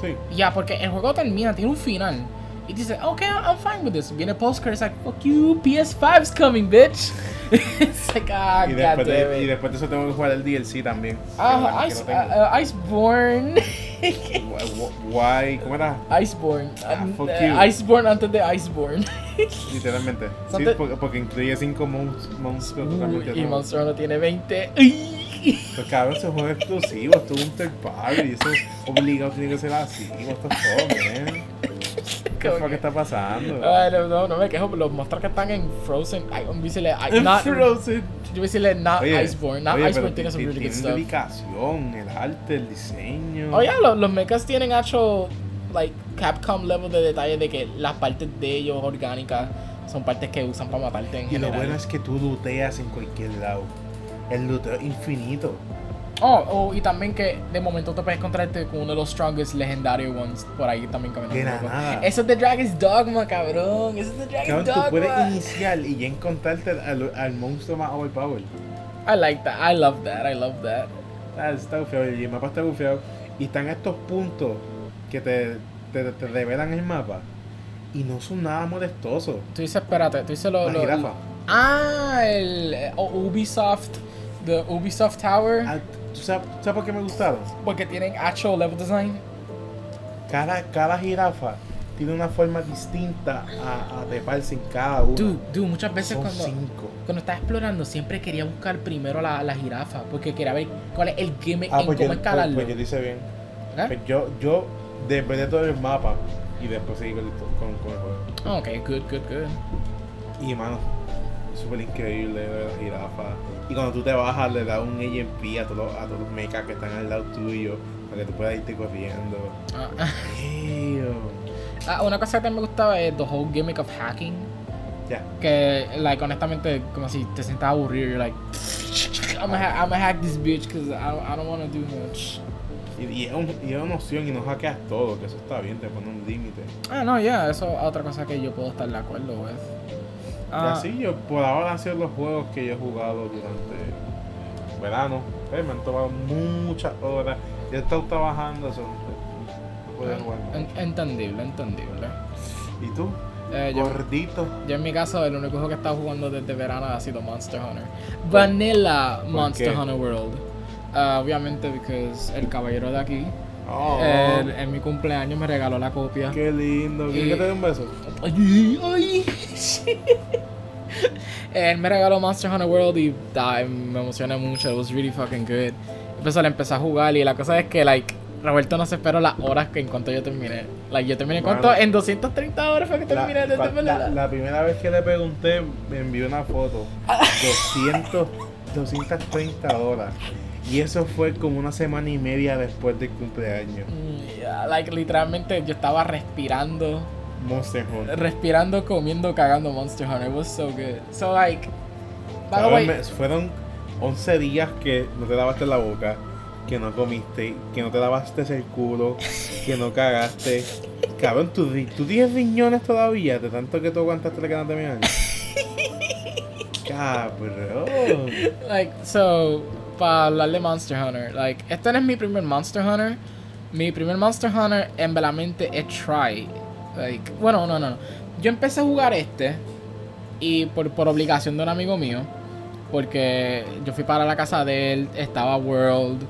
Sí. Ya, porque el juego termina, tiene un final. Y dice, ok, I'm fine with this. Viene post credit, it's like, fuck you, PS5's coming, bitch. it's like, ah, Y después, de, y después de eso tengo que jugar el DLC también. Ah, que Ice, no uh, uh, Iceborne. Wh- wh- Why? ¿Cómo era? Iceborne. Ah, fuck uh, you. Iceborne antes de Iceborne. Literalmente. Sí, porque, porque incluye 5 monstruos totalmente y. Monster Hunter tiene 20. Ay. Pues cabrón, juego es exclusivo, esto es un third party, y eso obligado tiene que ser así, what the fuck, man. ¿Qué fuck que- está pasando? Ay, no, no, no me quejo, los monstruos que están en Frozen. Voy a decirle, ay, not, yo Frozen. a decirle not Oye, Iceborne. Not oye, Iceborne tiene some really good stuff. dedicación, el arte, el diseño. Oh, yeah, los, los mechas tienen hecho, like, Capcom level de detalle de que las partes de ellos orgánicas son partes que usan para matarte en y lo general. bueno es que tú looteas en cualquier lado. El looteo infinito. Oh, oh, y también que de momento te puedes encontrarte con uno de los strongest legendary ones por ahí también caminando. Nada. Eso es de Dragon's Dogma, cabrón. Eso es de Dragon's Cabrón, Dogma. tú puedes iniciar y ya encontrarte al, al monstruo más overpowered. I like that. I love that. I love that. Ah, está bufeado y el mapa está bufeado. Y están estos puntos que te, te, te revelan el mapa. Y no son nada molestosos. Tú dices, espérate, tú dices lo. La lo- jirafa. ah, el eh, oh, Ubisoft. The Ubisoft Tower. ¿Tú sabes, sabes por qué me gustaron? Porque tienen actual level design. Cada, cada jirafa tiene una forma distinta a, a treparse en cada uno. Dude, dude, muchas veces Son cuando, cinco. cuando estaba explorando siempre quería buscar primero la, la jirafa porque quería ver cuál es el gimmick Ah, en pues cómo yo, escalarlo. pues, pues yo lo hice bien. ¿Eh? Pues yo, yo después todo el mapa y después seguí con, con, con el juego. Ok, good, good, good. Y mano, súper increíble de la jirafa. Y cuando tú te bajas, le das un AMP a todos los, a todos los mechas que están al lado tuyo para que tú puedas irte corriendo. Ah, ah, una cosa que también me gustaba es the whole gimmick of hacking. Ya. Que, like, honestamente, como si te sientas aburrido, you're like, I'm gonna, ha hack this bitch because I, don't- I don't want to do much. Y, y es un- y es una opción y no hackeas todo, que eso está bien, te pone un límite. Ah, no, ya, eso es otra cosa que yo puedo estar de acuerdo with. Y Ah, así yo, por ahora han sido los juegos que yo he jugado durante verano. Eh, me han tomado muchas horas. Yo he estado trabajando, eso puedo jugar entendible, entendible. ¿Y tú? Eh, Gordito. yo en mi caso, el único juego que he estado jugando desde verano ha sido Monster Hunter. Vanilla ¿Por Monster qué? Hunter World. Ah, obviamente, porque el caballero de aquí, Oh, en mi cumpleaños me regaló la copia. qué lindo. ¿Quieres Y- que te dé un beso? Ay, ay. Él me regaló Monster Hunter World y ah, me emocioné mucho. It was really fucking good. Empezó, le empecé a jugar y la cosa es que, like, Roberto no se esperó las horas que en cuanto yo terminé. Like, yo terminé, ¿cuánto? Mano. En 230 horas fue que La, terminé de de- la- la primera vez que le pregunté, me envió una foto. 200, 230 horas. Y eso fue como una semana y media después del cumpleaños. Yeah, like, literalmente yo estaba respirando, Monster Hunter. respirando, comiendo, cagando Monster Hunter. It was so good. So, like, by the way, fueron 11 días que no te lavaste la boca, que no comiste, que no te lavaste el culo, que no cagaste. Cabrón, ¿tú, tú tienes riñones todavía de tanto que tú aguantaste la ganas de mirar. Cabrón. like, so, para hablar de Monster Hunter, like, este no es mi primer Monster Hunter. Mi primer Monster Hunter en veramente es Try. Like, bueno, no, no, no. Yo empecé a jugar este y por, por obligación de un amigo mío, porque yo fui para la casa de él, estaba World.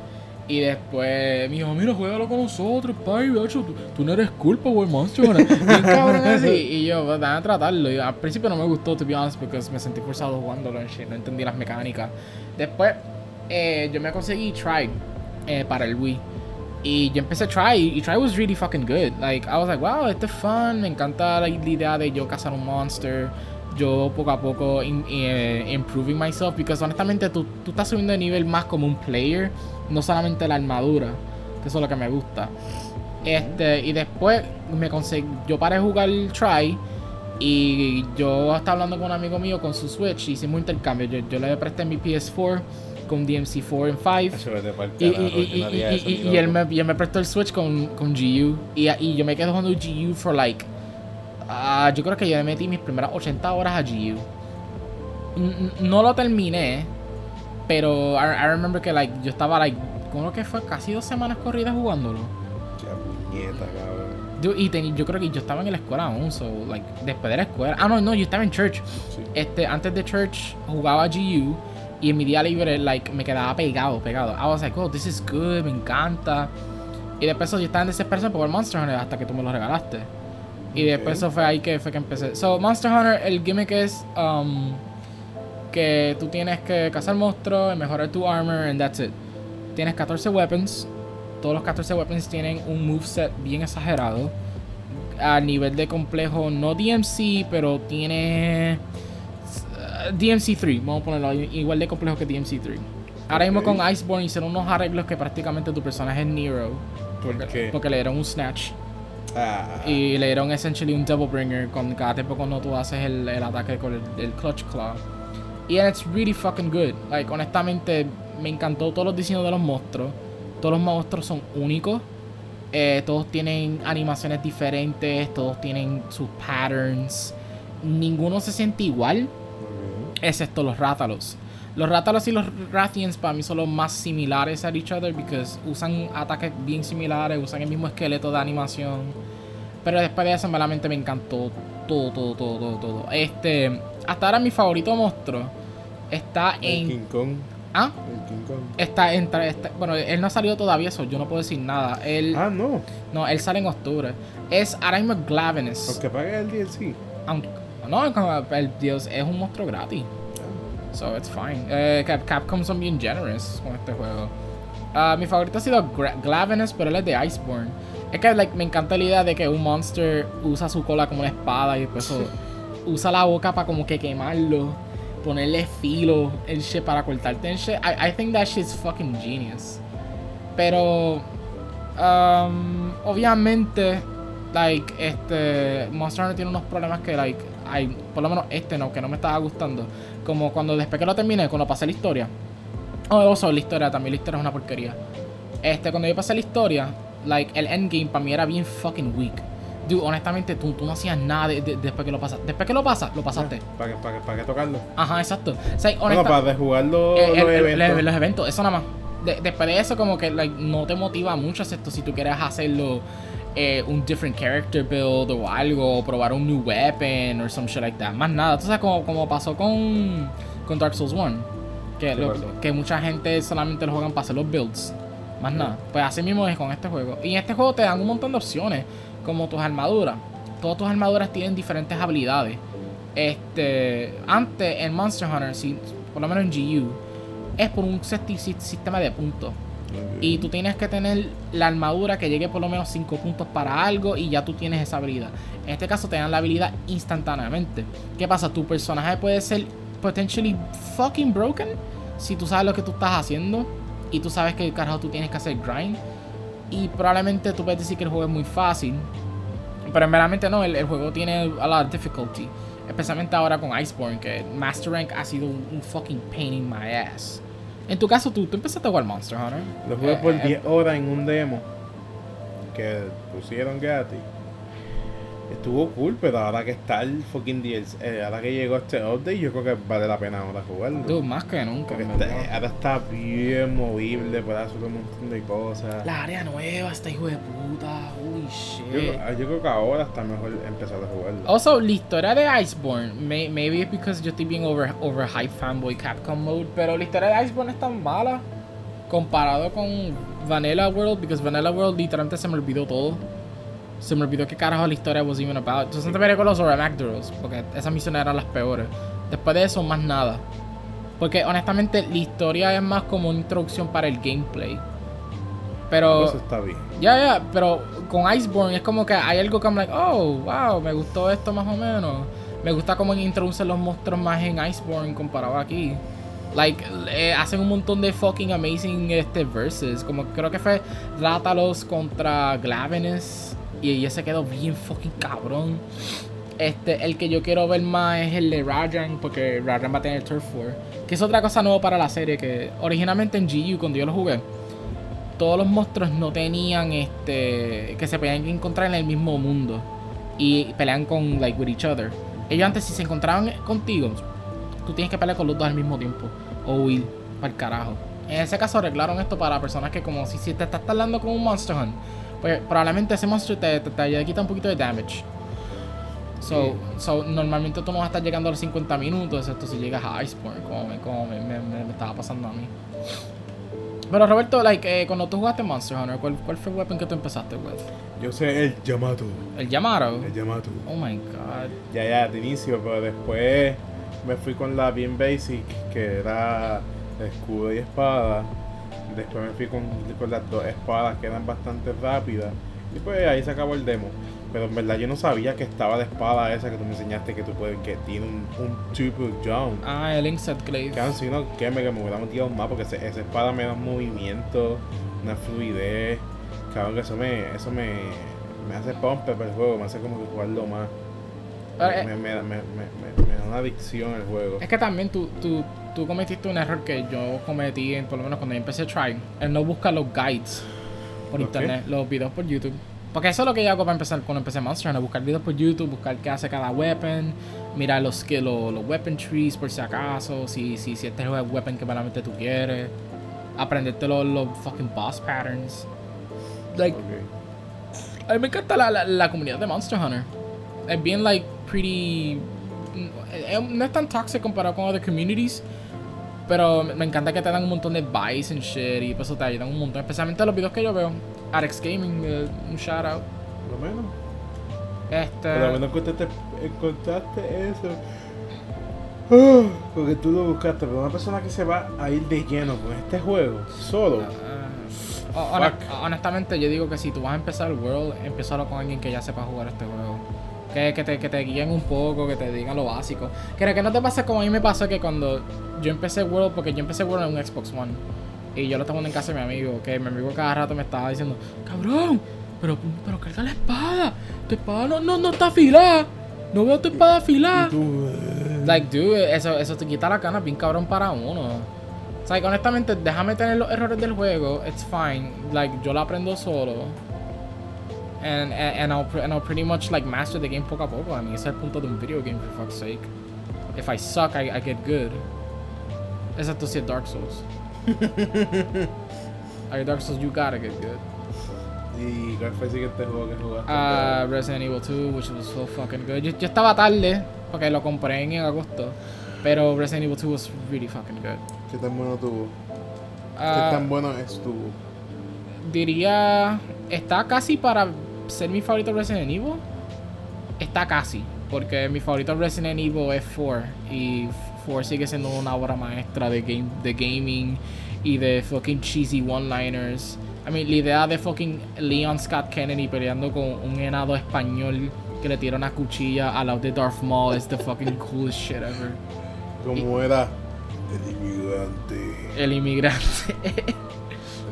Y después me dijo, mira, juégalo con nosotros, pai, tú, tú no eres culpa, güey, Monster Hunter. Bien cabrón así. Y yo, pues, déjame tratarlo. Y al principio no me gustó, to be honest, porque me sentí forzado jugándolo and shit, no entendí las mecánicas. Después, eh, yo me conseguí Try eh, para el Wii. Y yo empecé a Try, y Try was really fucking good. Like, I was like, wow, este es fun, me encanta la idea de yo cazar un monster. Yo poco a poco in- eh, improving myself, porque honestamente tú, tú estás subiendo de nivel más como un player, no solamente la armadura, que eso es lo que me gusta. Este, y después me conseguí, yo paré de jugar el Try y yo estaba hablando con un amigo mío con su Switch, hicimos intercambio. Yo, yo le presté mi PS4 con DMC4 en 5. Eso vete pa'l Y, y, y, él, me, y él me prestó el Switch con, con GU. Y, y yo me quedé jugando GU for like. ah, yo creo que yo le metí mis primeras 80 horas a GU. N- No lo terminé. Pero I, I remember que like yo estaba like. ¿Cómo que fue? Casi dos semanas corridas jugándolo. Qué puñeta, cabrón. Yo, y teni- yo creo que yo estaba en la escuela aún, so, like, después de la escuela. Ah, no, no, yo estaba en church. Sí. Este, antes de church jugaba GU y en mi día libre, like, me quedaba pegado, pegado. I was like, oh, this is good, me encanta. Y después yo estaba en desesperación por Monster Hunter hasta que tú me lo regalaste. Y después eso fue ahí que fue que empecé. So, Monster Hunter, el gimmick es um, que tú tienes que cazar monstruos, mejorar tu armor, and that's it. Tienes 14 weapons. Todos los 14 weapons tienen un moveset bien exagerado. A nivel de complejo, no DMC, pero tiene. Uh, DMC3, vamos a ponerlo igual de complejo que DMC3. Ahora mismo con Iceborne hicieron unos arreglos que prácticamente tu personaje es Nero. ¿Por qué? Porque le dieron un Snatch. Ah, Y le dieron essentially un Double Bringer con cada tiempo cuando tú haces el, el ataque con el, el Clutch Claw. Y it's really fucking good. Like, honestamente, me encantó todos los diseños de los monstruos. Todos los monstruos son únicos. Eh, todos tienen animaciones diferentes. Todos tienen sus patterns. Ninguno se siente igual. Ok. Excepto los Rátalos. Los Rátalos y los Rathians para mí son los más similares a each other because usan ataques bien similares, usan el mismo esqueleto de animación. Pero después de eso, realmente me encantó todo, todo, todo, todo, todo. Este, hasta ahora mi favorito monstruo está El en King Kong. ¿Ah? El King Kong. Está, entra, está- bueno, él no ha salido todavía, eso yo no puedo decir nada. Él, Ah, no. no, él sale en octubre. Es ahora mismo Glavenus. Porque pagué el DLC. Aunque, no, el Dios es un monstruo gratis. So it's fine. Eh, Cap- Capcom son bien generous con este juego. Ah, mi favorito ha sido Gra- Glavenus, pero él es de Iceborne. Es que like, me encanta la idea de que un monster usa su cola como una espada y después usa la boca para como que quemarlo, ponerle filo, el shit para cortarte el shit. I, I think that shit's fucking genius. Pero um, obviamente like este Monster Hunter tiene unos problemas que like hay por lo menos este no que no me estaba gustando como cuando después que lo terminé cuando pasé la historia oh oso, la historia también la historia es una porquería este cuando yo pasé la historia like el endgame para mí era bien fucking weak Dude, honestamente tú, tú no hacías nada de- de- después que lo pasas después que lo pasas lo pasaste ¿Para qué, para, para qué tocarlo? ajá exacto o sea, Bueno, honesta- para de jugar los, eh, los el- el- eventos. el- los eventos, eso nada más. De- después de eso, como que like, no te motiva mucho esto si tú quieres hacerlo eh, un different character build o algo, o probar un new weapon or some shit like that. Más nada. Tú sabes como, como pasó con, con Dark Souls 1. Que, que mucha gente solamente lo juegan para hacer los builds. Más nada. Pues así mismo es con este juego. Y en este juego te dan un montón de opciones, como tus armaduras. Todas tus armaduras tienen diferentes habilidades. Este, antes en Monster Hunter, si, por lo menos en GU, es por un sistema de puntos. Y tú tienes que tener la armadura que llegue por lo menos 5 puntos para algo y ya tú tienes esa habilidad. En este caso te dan la habilidad instantáneamente. ¿Qué pasa? Tu personaje puede ser potentially fucking broken si tú sabes lo que tú estás haciendo y tú sabes que carajo tú tienes que hacer grind. Y probablemente tú puedes decir que el juego es muy fácil. Pero en verdaderamente no, el, el juego tiene a lot of difficulty. Especialmente ahora con Iceborne, que Master Rank ha sido un fucking pain in my ass. En tu caso, tú, tú empezaste a jugar Monster Hunter. Lo jugué Eh, por eh, 10 horas en un demo que pusieron gratis. Estuvo cool, pero ahora que está el fucking DLC, eh, ahora que llegó este update, yo creo que vale la pena ahora jugarlo. Dude, más que nunca. Está- verdad. ahora está bien movible, puede hacer un montón de cosas. La área nueva, este hijo de puta. Holy shit. yo creo que ahora está mejor empezar a jugarlo. Also, la historia de Iceborne, may- maybe it's because yo estoy bien over, over hype fanboy Capcom mode, pero la historia de Iceborne es tan mala comparado con Vanilla World, because Vanilla World literalmente se me olvidó todo. Se me olvidó qué carajo la historia was even about. Entonces te veré con los Oramagdaros, porque esas misiones eran las peores. Después de eso, más nada. Porque honestamente, la historia es más como una introducción para el gameplay. Pero. Eso está bien. Ya, ya, pero con Iceborne es como que hay algo que I'm like, oh, wow, me gustó esto más o menos. Me gusta cómo introducen los monstruos más en Iceborne comparado aquí. Like, eh, hacen un montón de fucking amazing este, verses. Como creo que fue Rátalos contra Glavenus. Y, y ese quedó bien fucking cabrón. Este, el que yo quiero ver más es el de Rajan, porque Rajan va a tener Turf War. Que es otra cosa nueva para la serie, que originalmente en GU, cuando yo lo jugué, todos los monstruos no tenían este que se podían encontrar en el mismo mundo y pelean con like with each other. Ellos antes si se encontraban contigo, tú tienes que pelear con los dos al mismo tiempo o huir para el carajo. En ese caso arreglaron esto para personas que como si, si te estás tardando con un Monster Hunt, pues probablemente ese monstruo te, te, te quita un poquito de damage. So, so, normalmente tú no vas a estar llegando a los 50 minutos, excepto si llegas a Iceborne, como me, como me, me- me- me estaba pasando a mí. Pero Roberto, like, eh, cuando tú jugaste Monster Hunter, ¿cuál, ¿cuál fue el weapon que tú empezaste with? Yo sé el Yamato. El Yamato. El Yamato. Oh my god. Ya, ya, de inicio, pero después me fui con la bien basic, que era escudo y espada. Después me fui con, con las dos espadas que eran bastante rápidas. Y pues ahí se acabó el demo. Pero en verdad yo no sabía que estaba la espada esa que tú me enseñaste que tú puedes, que tiene un, un triple jump. Ah, el Inset Glaive. Cabrón, si no, que me, que me hubiera metido más porque ese- esa espada me da un movimiento, una fluidez. Cabrón, que eso me, eso me, me hace pomper para el juego, me hace como que jugarlo más. Pero, eh, Me, me, me, me, me- me da una adicción el juego. Es que también tú, tú, tú cometiste un error que yo cometí, en- por lo menos cuando yo empecé a try, el no buscar los guides por ¿Los internet, los videos por YouTube. Porque eso es lo que yo hago para empezar cuando empecé Monster Hunter, buscar videos por YouTube, buscar qué hace cada weapon, mirar los, skill- los, los weapon trees por si acaso, si, si, si este es el weapon que realmente tú quieres, aprenderte los, los fucking boss patterns. Like, a mí me encanta la, la, la comunidad de Monster Hunter. Es bien, like, pretty. eh, No es tan toxic comparado con other communities. Pero me encanta que te dan un montón de advice and shit y eso te ayudan un montón. Especialmente los videos que yo veo. Arex Gaming, eh, un shout out. Por lo menos. Este. Por lo menos encontraste, encontraste eso. Ah, Porque tú lo buscaste, pero una persona que se va a ir de lleno con este juego, solo. Ah, hone- honestamente, yo digo que si tú vas a empezar el World, empezalo con alguien que ya sepa jugar este juego. Que, que, te, que te guíen un poco, que te digan lo básico. Que, que no te pase como a mí me pasó que cuando yo empecé World, porque yo empecé World en un Xbox One. Y yo lo estaba en casa de mi amigo, que mi amigo cada rato me estaba diciendo, cabrón, pero, pero carga la espada. Tu espada no, no, no está afilada. No veo tu espada afilada. Eh, Like, dude, eso, eso te quita la gana bien cabrón para uno. O sea, que honestamente, déjame tener los errores del juego, it's fine. Like, yo lo aprendo solo. And, and, and, I'll, and I'll pretty much like master the game poco a poco. I mean, es el punto de un video game, for fuck's sake. If I suck, I, I get good. Excepto si es Dark Souls. like Dark Souls, you gotta get good. ¿Y cuál fue el siguiente juego que jugaste? Uh, Resident Evil 2, which was so fucking good. Yo, yo estaba tarde, porque lo compré en agosto. Pero Resident Evil 2 was really fucking good. ¿Qué tan bueno tuvo? ¿Qué Ah, tan bueno estuvo? diría. Está casi para ser mi favorito Resident Evil. Está casi. Porque mi favorito Resident Evil es 4. Y 4 sigue siendo una obra maestra de, game, de gaming y de fucking cheesy one-liners. I mean, la idea de fucking Leon Scott Kennedy peleando con un enado español que le tira una cuchilla al lado de Darth Maul es the fucking coolest shit ever. ¿Cómo era? El inmigrante. El inmigrante.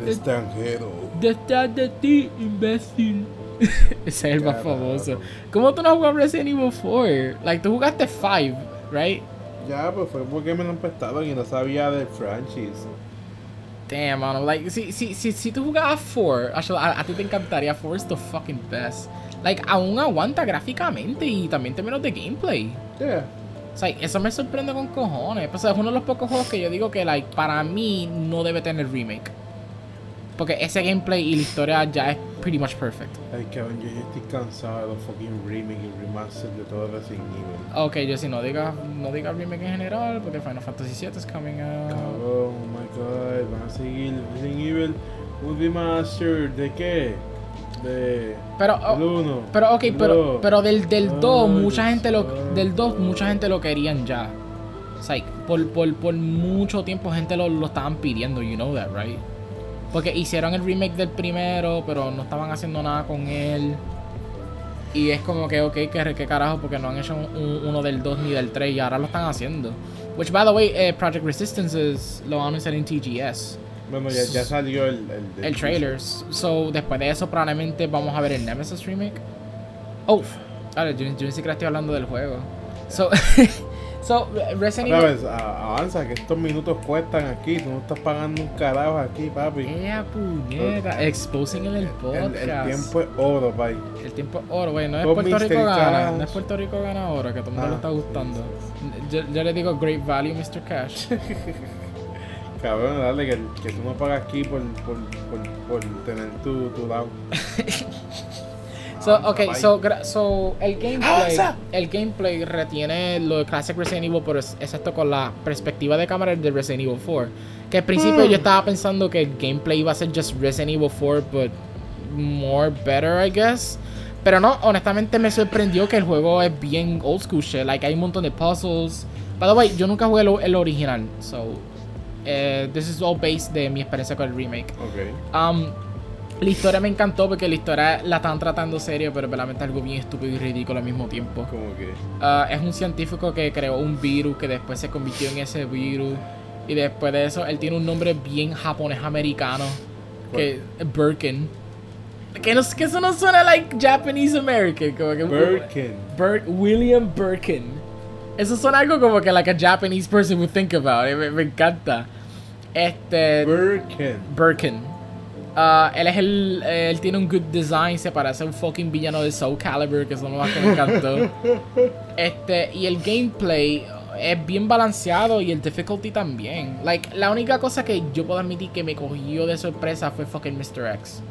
El extranjero. Detrás de ti, imbécil. Ese es el más famoso. ¿Cómo tú no jugaste Resident Evil 4? Like, tú jugaste 5, right? Ya, pues fue porque me lo emprestaron y no sabía del franchise. Damn, mano. Like, si, si, si, si tú jugabas 4, actually, a, a ti te encantaría. 4 is the fucking best. Like, aún aguanta gráficamente y también términos de gameplay. Yeah. O sea, eso me sorprende con cojones. Pues, es uno de los pocos juegos que yo digo que, like, para mí no debe tener remake. Porque ese gameplay y la historia ya es pretty much perfect. Ay, cabrón, yo ya estoy cansado de los fucking remake y remaster de todo Resident Evil. Ok, yo sí, no digas no diga remake en general, porque Final Fantasy VII es coming out. Cabrón, oh my god, van a seguir Resident Evil un remaster de qué? De Pero, el oh, 1. pero ok, pero, Dos. pero del, del Ay, 2, mucha Dios gente lo, santo. del 2, mucha gente lo querían ya. Sea, por, por, por mucho tiempo gente lo, lo estaban pidiendo, you know that, right? Porque hicieron el remake del primero, pero no estaban haciendo nada con él. Y es como que, ok, que, que carajo, porque no han hecho un- uno del 2 ni del 3 y ahora lo están haciendo. Which, by the way, eh, Project Resistance es, lo anuncian en TGS. Bueno, ya, ya salió el, el, del el trailer. So, después de eso, probablemente vamos a ver el Nemesis remake. Oh, ahora yo, yo ni siquiera estoy hablando del juego. So, so Resident Evil. A- avanza que estos minutos cuestan aquí, tú no estás pagando un carajo aquí, papi. ¡Ea puñeta! Exposing en el El, podcast. el tiempo es oro, papi. El tiempo es oro, güey. No es Con Puerto Rico Mr. gana. Cash. No es Puerto Rico gana ahora, que a todo el mundo Ah. le está gustando. Yo, yo le digo great value, Mr. Cash. Cabrón, dale, que, que tú no pagas aquí por, por, por, por tener tu, tu lado. So, Ah, okay, bye. so, so el gameplay, ¡Avanza! el gameplay retiene lo de Classic Resident Evil, pero es, excepto con la perspectiva de cámara de Resident Evil 4. Que al principio Hmm. yo estaba pensando que el gameplay iba a ser just Resident Evil 4, but more better, I guess. Pero no, honestamente me sorprendió que el juego es bien old school shit. Like, hay un montón de puzzles. By the way, yo nunca jugué el, el original, so eh, this is all based de mi experiencia con el remake. Ok. Um, la historia me encantó porque la historia la están tratando serio, pero realmente algo bien estúpido y ridículo al mismo tiempo. Como que. Ah, es un científico que creó un virus que después se convirtió en ese virus. Y después de eso, él tiene un nombre bien japonés americano. Que Birkin. Que, no, que eso no suena like Japanese American. Como que, Birkin. Bir- William Birkin. Eso suena algo como que like a Japanese person would think about. Me, me encanta. Este. Birkin. Birkin. Ah, él es el. Él tiene un good design, se parece a un fucking villano de Soul Calibur, que son lo más que me encantó. este, y el gameplay es bien balanceado y el difficulty también. Like, la única cosa que yo puedo admitir que me cogió de sorpresa fue fucking Mr. X.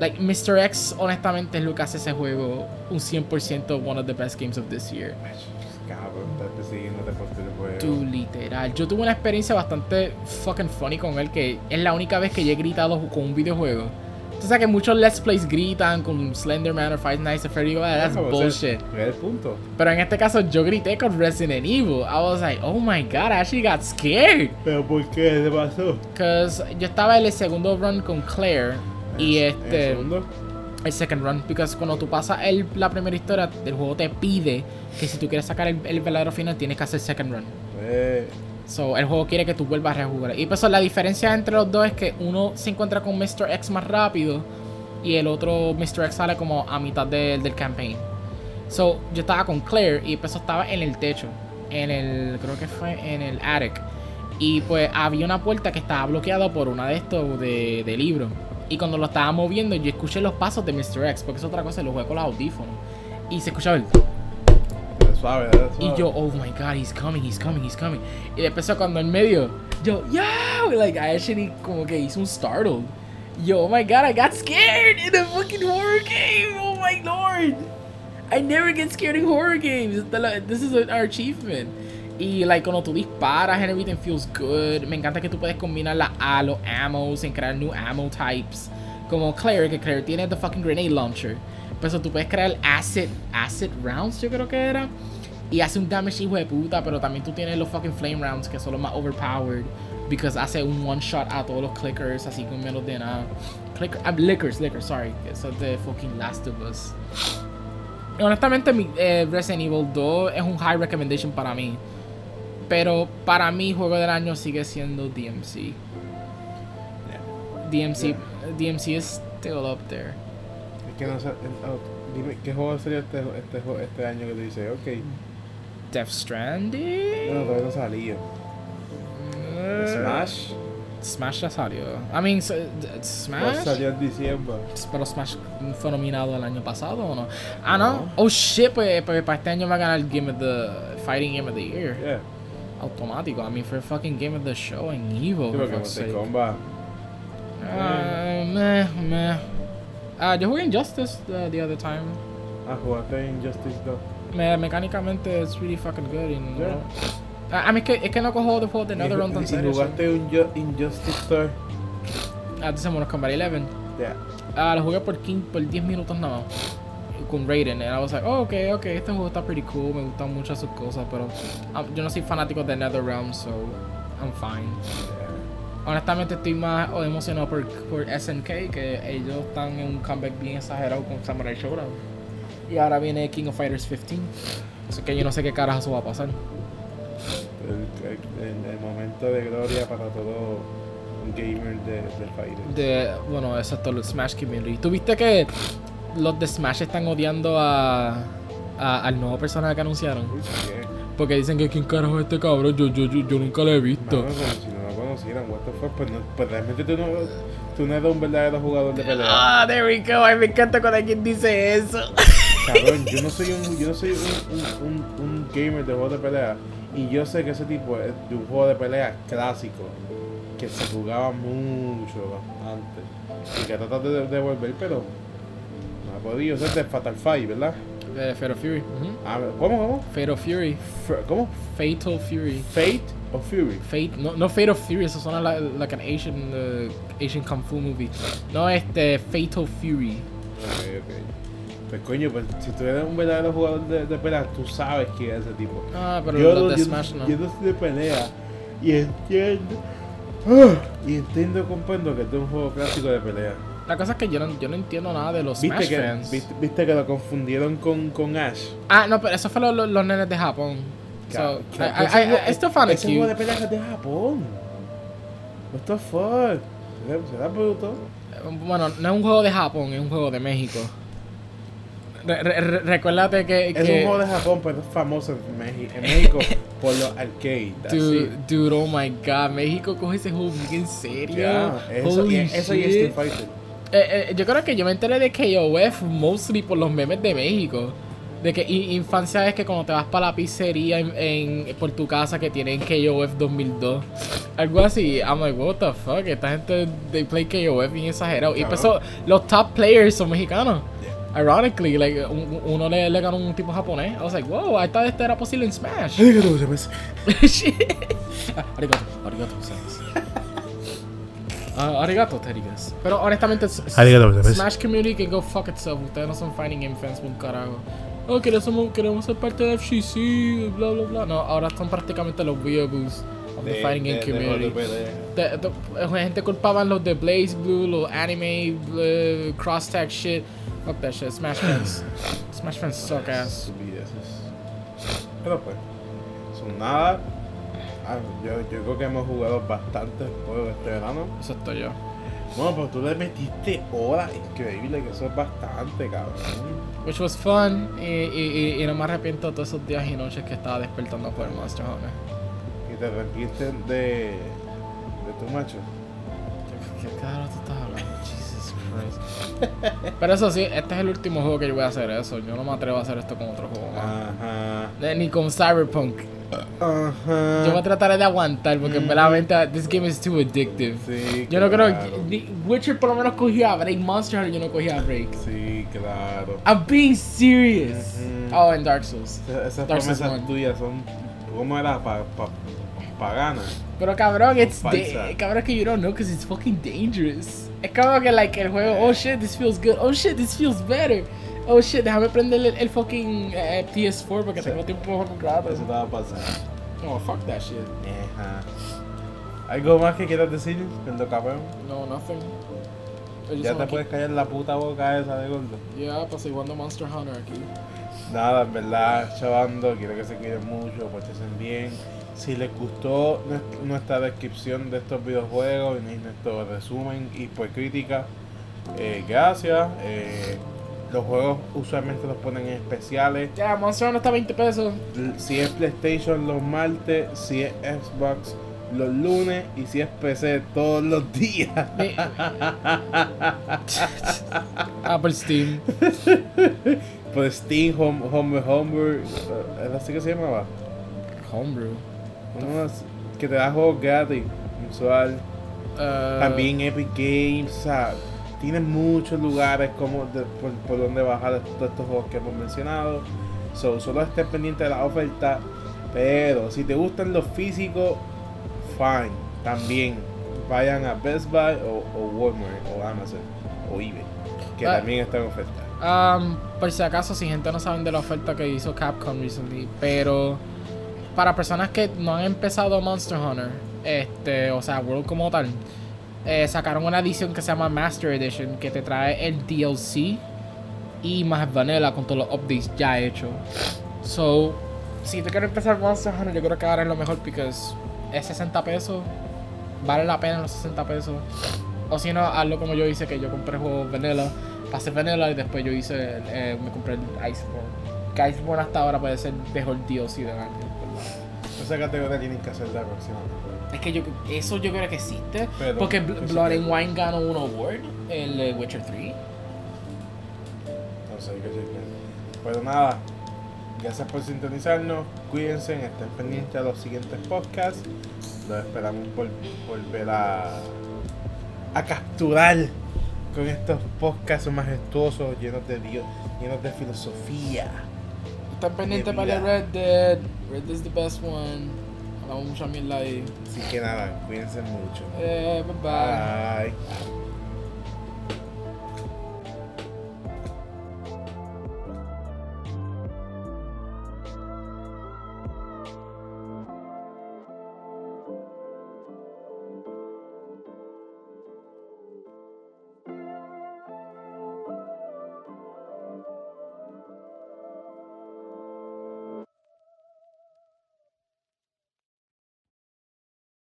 Like, Mr. X, honestamente, es lo que hace ese juego un 100% one of the best games of this year. cabrón por todo el juego. Tú, literal. Yo tuve una experiencia bastante fucking funny con él, que es la única vez que yo he gritado con un videojuego. Tú sabes que muchos Let's Plays gritan con Slenderman o Five Nights at Freddy's. ah, That's Como, bullshit. el punto. Pero en este caso yo grité con Resident Evil. I was like, oh my god, I actually got scared. ¿Pero por qué? ¿Qué pasó? Cause yo estaba en el segundo run con Claire. Y ¿En el este. segundo? El second run. Because cuando tú pasas el, la primera historia, el juego te pide que si tú quieres sacar el, el verdadero final, tienes que hacer second run. So, el juego quiere que tú vuelvas a rejugar. Y pues la diferencia entre los dos es que uno se encuentra con Mr. X más rápido y el otro Mr. X sale como a mitad del del campaign. So, yo estaba con Claire y pues estaba en el techo. En el, creo que fue en el attic. Y pues había una puerta que estaba bloqueada por una de estos de, de libros. Y cuando lo estaba moviendo, yo escuché los pasos de Mr. X, porque es otra cosa, lo jugué con los audífonos. Y se escuchaba el... suave. Y yo, oh my god, he's coming, he's coming, he's coming. Y después cuando en medio, yo, yeah, like I actually como que hice un startled. Yo, oh my god, I got scared in a fucking horror game. Oh my lord. I never get scared in horror games. This is our achievement. Y like cuando tú disparas and everything feels good. Me encanta que tú puedes combinar la A, los ammos en crear new ammo types. Como Claire, que Claire tiene the fucking grenade launcher. Pues tú puedes crear acid, acid rounds, yo creo que era. Y hace un damage hijo de puta, pero también tú tienes los fucking flame rounds que son los más overpowered. Because hace un one shot a todos los clickers, así con menos de nada. Clicker, ah, lickers, lickers, sorry. Eso es de fucking Last of Us. Y honestamente, mi, eh, Resident Evil 2 es un high recommendation para mí. Pero para mí, juego del año sigue siendo DMC. DMC, DMC is still up there. Que no sé. oh, dime, ¿qué juego sería este, este, este año que tú dices? Ok. Death Stranding. No, todavía no salía. Eh, Smash. Smash ya salió. I mean, Smash. salió en diciembre. Pero Smash fue nominado el año pasado o no? Ah, no. No. Oh shit, pues, pues para este año va a ganar el Game of the Fighting Game of the Year. Yeah. Automático. I mean, for fucking Game of the Show en Evo. Sí, porque Mortal. Kombat. Ah, meh, meh. Ah, yo jugué Injustice the, the other time. Ah, jugaste Injustice 2. Me, mecánicamente, it's really fucking good. no- Yeah. Ah, a mí es que, es que no cojo de juegos de NetherRealm tan serio. jugaste un Ju- Injustice 3. Ah, dice Mortal Kombat 11. Yeah. Ah, lo jugué por, 15, por 10 minutos nada más. Con Raiden. And I was like, oh, ok, ok, este juego está pretty cool. Me gustan mucho sus cosas, pero ah, yo no soy fanático de NetherRealm, so I'm fine. Honestamente estoy más emocionado por, por SNK, que ellos están en un comeback bien exagerado con Samurai Showdown. Y ahora viene King of Fighters 15. Así que yo no sé qué carajo va a pasar. El, el- el momento de gloria para todo un gamer de, de Fighter. De, bueno, exacto, los Smash Community. ¿Tuviste que los de Smash están odiando a, a- al nuevo personaje que anunciaron? Uy. Porque dicen que quién carajo es este cabrón, yo, yo, yo, yo nunca lo he visto. Mano, what the fuck, pues, no, pues realmente tú no, tú no eres un verdadero jugador de pelea. Ah, there we go. Ay, me encanta cuando alguien dice eso. Cabrón, yo no soy un, yo no soy un, un, un, un gamer de juegos de pelea. Y yo sé que ese tipo es de un juego de pelea clásico. Que se jugaba mucho antes. Y que trata de devolver, pero no ha podido. Es de Fatal Fight, ¿verdad? Eh, Fatal Fury. ujú. Ah, ¿Cómo, cómo? Fatal Fury. F- ¿Cómo? Fatal Fury. Fate o Fury. Fate, no, no Fatal Fury, eso suena like, like an Asian, uh, Asian Kung Fu movie. No, este, Fatal Fury. Ok, ok. Pues coño, pues si tú eres un verdadero jugador de, de pelea, tú sabes que es ese tipo. Ah, pero yo, los no- de yo, Smash no. yo no soy de pelea. Y entiendo. y entiendo, comprendo que este es un juego clásico de pelea. La cosa es que yo no, yo no entiendo nada de los ¿Viste Smash que, fans. viste, viste que lo confundieron con, con Ash? Ah, no, pero eso fue lo- lo- los nenes de Japón. So, I, I, juego- I still found it Ese juego de cute. pelea es de Japón. What the fuck? ¿Será- ¿Será bruto? Bueno, no es un juego de Japón, es un juego de México. Re- re- re- recuérdate que, Es un juego de Japón, pero es famoso en, México por los arcades. Dude, dude, oh my god, México coge ese juego bien en serio. Eso, Holy y, eso y shit. Street Fighter. Eh, eh, yo creo que yo me enteré de KOF mostly por los memes de México. De que infancia es que cuando te vas para la pizzería en, en- por tu casa que tienen KOF 2002. Algo así. I'm like, what the fuck? Esta gente, they play KOF bien exagerado. Y Cabrón. pues los top players son mexicanos. Ironically, like, un- uno le, le ganó un tipo japonés. I was like, wow, I thought esto era posible en Smash. Arigato. Shit. arigato, arigato, Ah, arigato, te digas. Pero honestamente, Arigato gozaimasu. Smash Community can go fuck itself. Ustedes no son fighting game fans, un carajo. Oh, queremos, queremos ser parte de FCC, bla bla bla. No, ahora son prácticamente los weeaboos of the De- fighting game de- community. De- de- la gente culpaban los de Blaze Blue, los anime, uh, cross tag shit. Fuck that shit. Smash fans. Smash fans suck ass. Pero pues, son nada. Ah, yo, yo creo que hemos jugado bastantes juegos este verano. Eso estoy yo. Bueno, pero tú le metiste horas. Increíble, que eso es bastante, cabrón. Which was fun. Y, y, y, y no me arrepiento de todos esos días y noches que estaba despertando por el Monster Hunter. Y te arrepientes de, de tu macho. ¿Qué qué tú estás hablando? Jesus Christ. Pero eso sí, este es el último juego que yo voy a hacer eso. Yo no me atrevo a hacer esto con otro juego más. Ajá. Ni con Cyberpunk. Ajá. Yo voy a tratar de aguantar porque Mm. verdaderamente this game is too addictive. Sí, Yo no creo claro. Witcher por lo menos cogía a break. Monster Hunter yo no cogía a break. Sí, claro. I'm being serious. Ujú. Oh, and Dark Souls. Esas- Dark Souls promesas one. tuyas son. ¿Cómo era? Pa, pa, paganas. Pero cabrón, it's cabrón que you don't know because it's fucking dangerous. Es como que like el juego, oh shit, this feels good. Oh shit, this feels better. Oh shit, déjame prender el, el fucking eh, PS4 porque Sí. tengo tiempo para. Eso te va a pasar. Oh, fuck that shit. Ajá. ¿Algo más que quieras decir, Cabrón? No, nothing. Ya te puedes callar la puta boca esa de gordo. keep- Yeah, pues jugando Monster Hunter aquí. Nada, en verdad, chavando, quiero que se cuiden mucho, portense bien. Si les gustó nues- nuestra descripción de estos videojuegos y nuestro resumen y por crítica, eh, gracias. Eh, los juegos usualmente los ponen en especiales. Ya, Monster Hunter está a 20 pesos. Si es PlayStation los martes, si es Xbox los lunes y si es PC todos los días. Apple Steam. Por Steam, Home, Home, Homebrew, eh, ¿es así que se llamaba? Homebrew. Que te da juegos gratis, mensual. Uh, También Epic Games, o sea, tiene muchos lugares como de- por, por donde bajar todos estos juegos que hemos mencionado. So, solo estés pendiente de la oferta. Pero si te gustan los físicos, fine. También vayan a Best Buy o, o Walmart o Amazon o eBay, que Ah. también está en oferta. Um, por si acaso, si gente no saben de la oferta que hizo Capcom recently, pero para personas que no han empezado Monster Hunter, este, o sea, World como tal, eh, sacaron una edición que se llama Master Edition que te trae el DLC y más vanilla con todos los updates ya hechos. So, si te quieres empezar Monster Hunter, yo creo que ahora es lo mejor porque es 60 pesos, vale la pena los 60 pesos. O si no, hazlo como yo hice, que yo compré juegos vanilla, pasé vanilla y después yo hice, eh, me compré el Iceborne. Que Iceborne hasta ahora puede ser mejor DLC del año. Esa categoría tienen que hacerla próximamente. Es que yo, eso yo creo que existe. Pero- porque Bl- Blood and Wine ganó un award, el Witcher 3. No sé qué nada, gracias por sintonizarnos. Cuídense, estén pendientes a los siguientes podcasts. Los esperamos por volver a, a capturar con estos podcasts majestuosos, llenos de Dios, llenos de filosofía. Están pendientes para. Red Dead. Red Dead is the best one. Hablamos mucha mierda ahí. Así que nada, cuídense mucho. Eh, bye bye. Bye.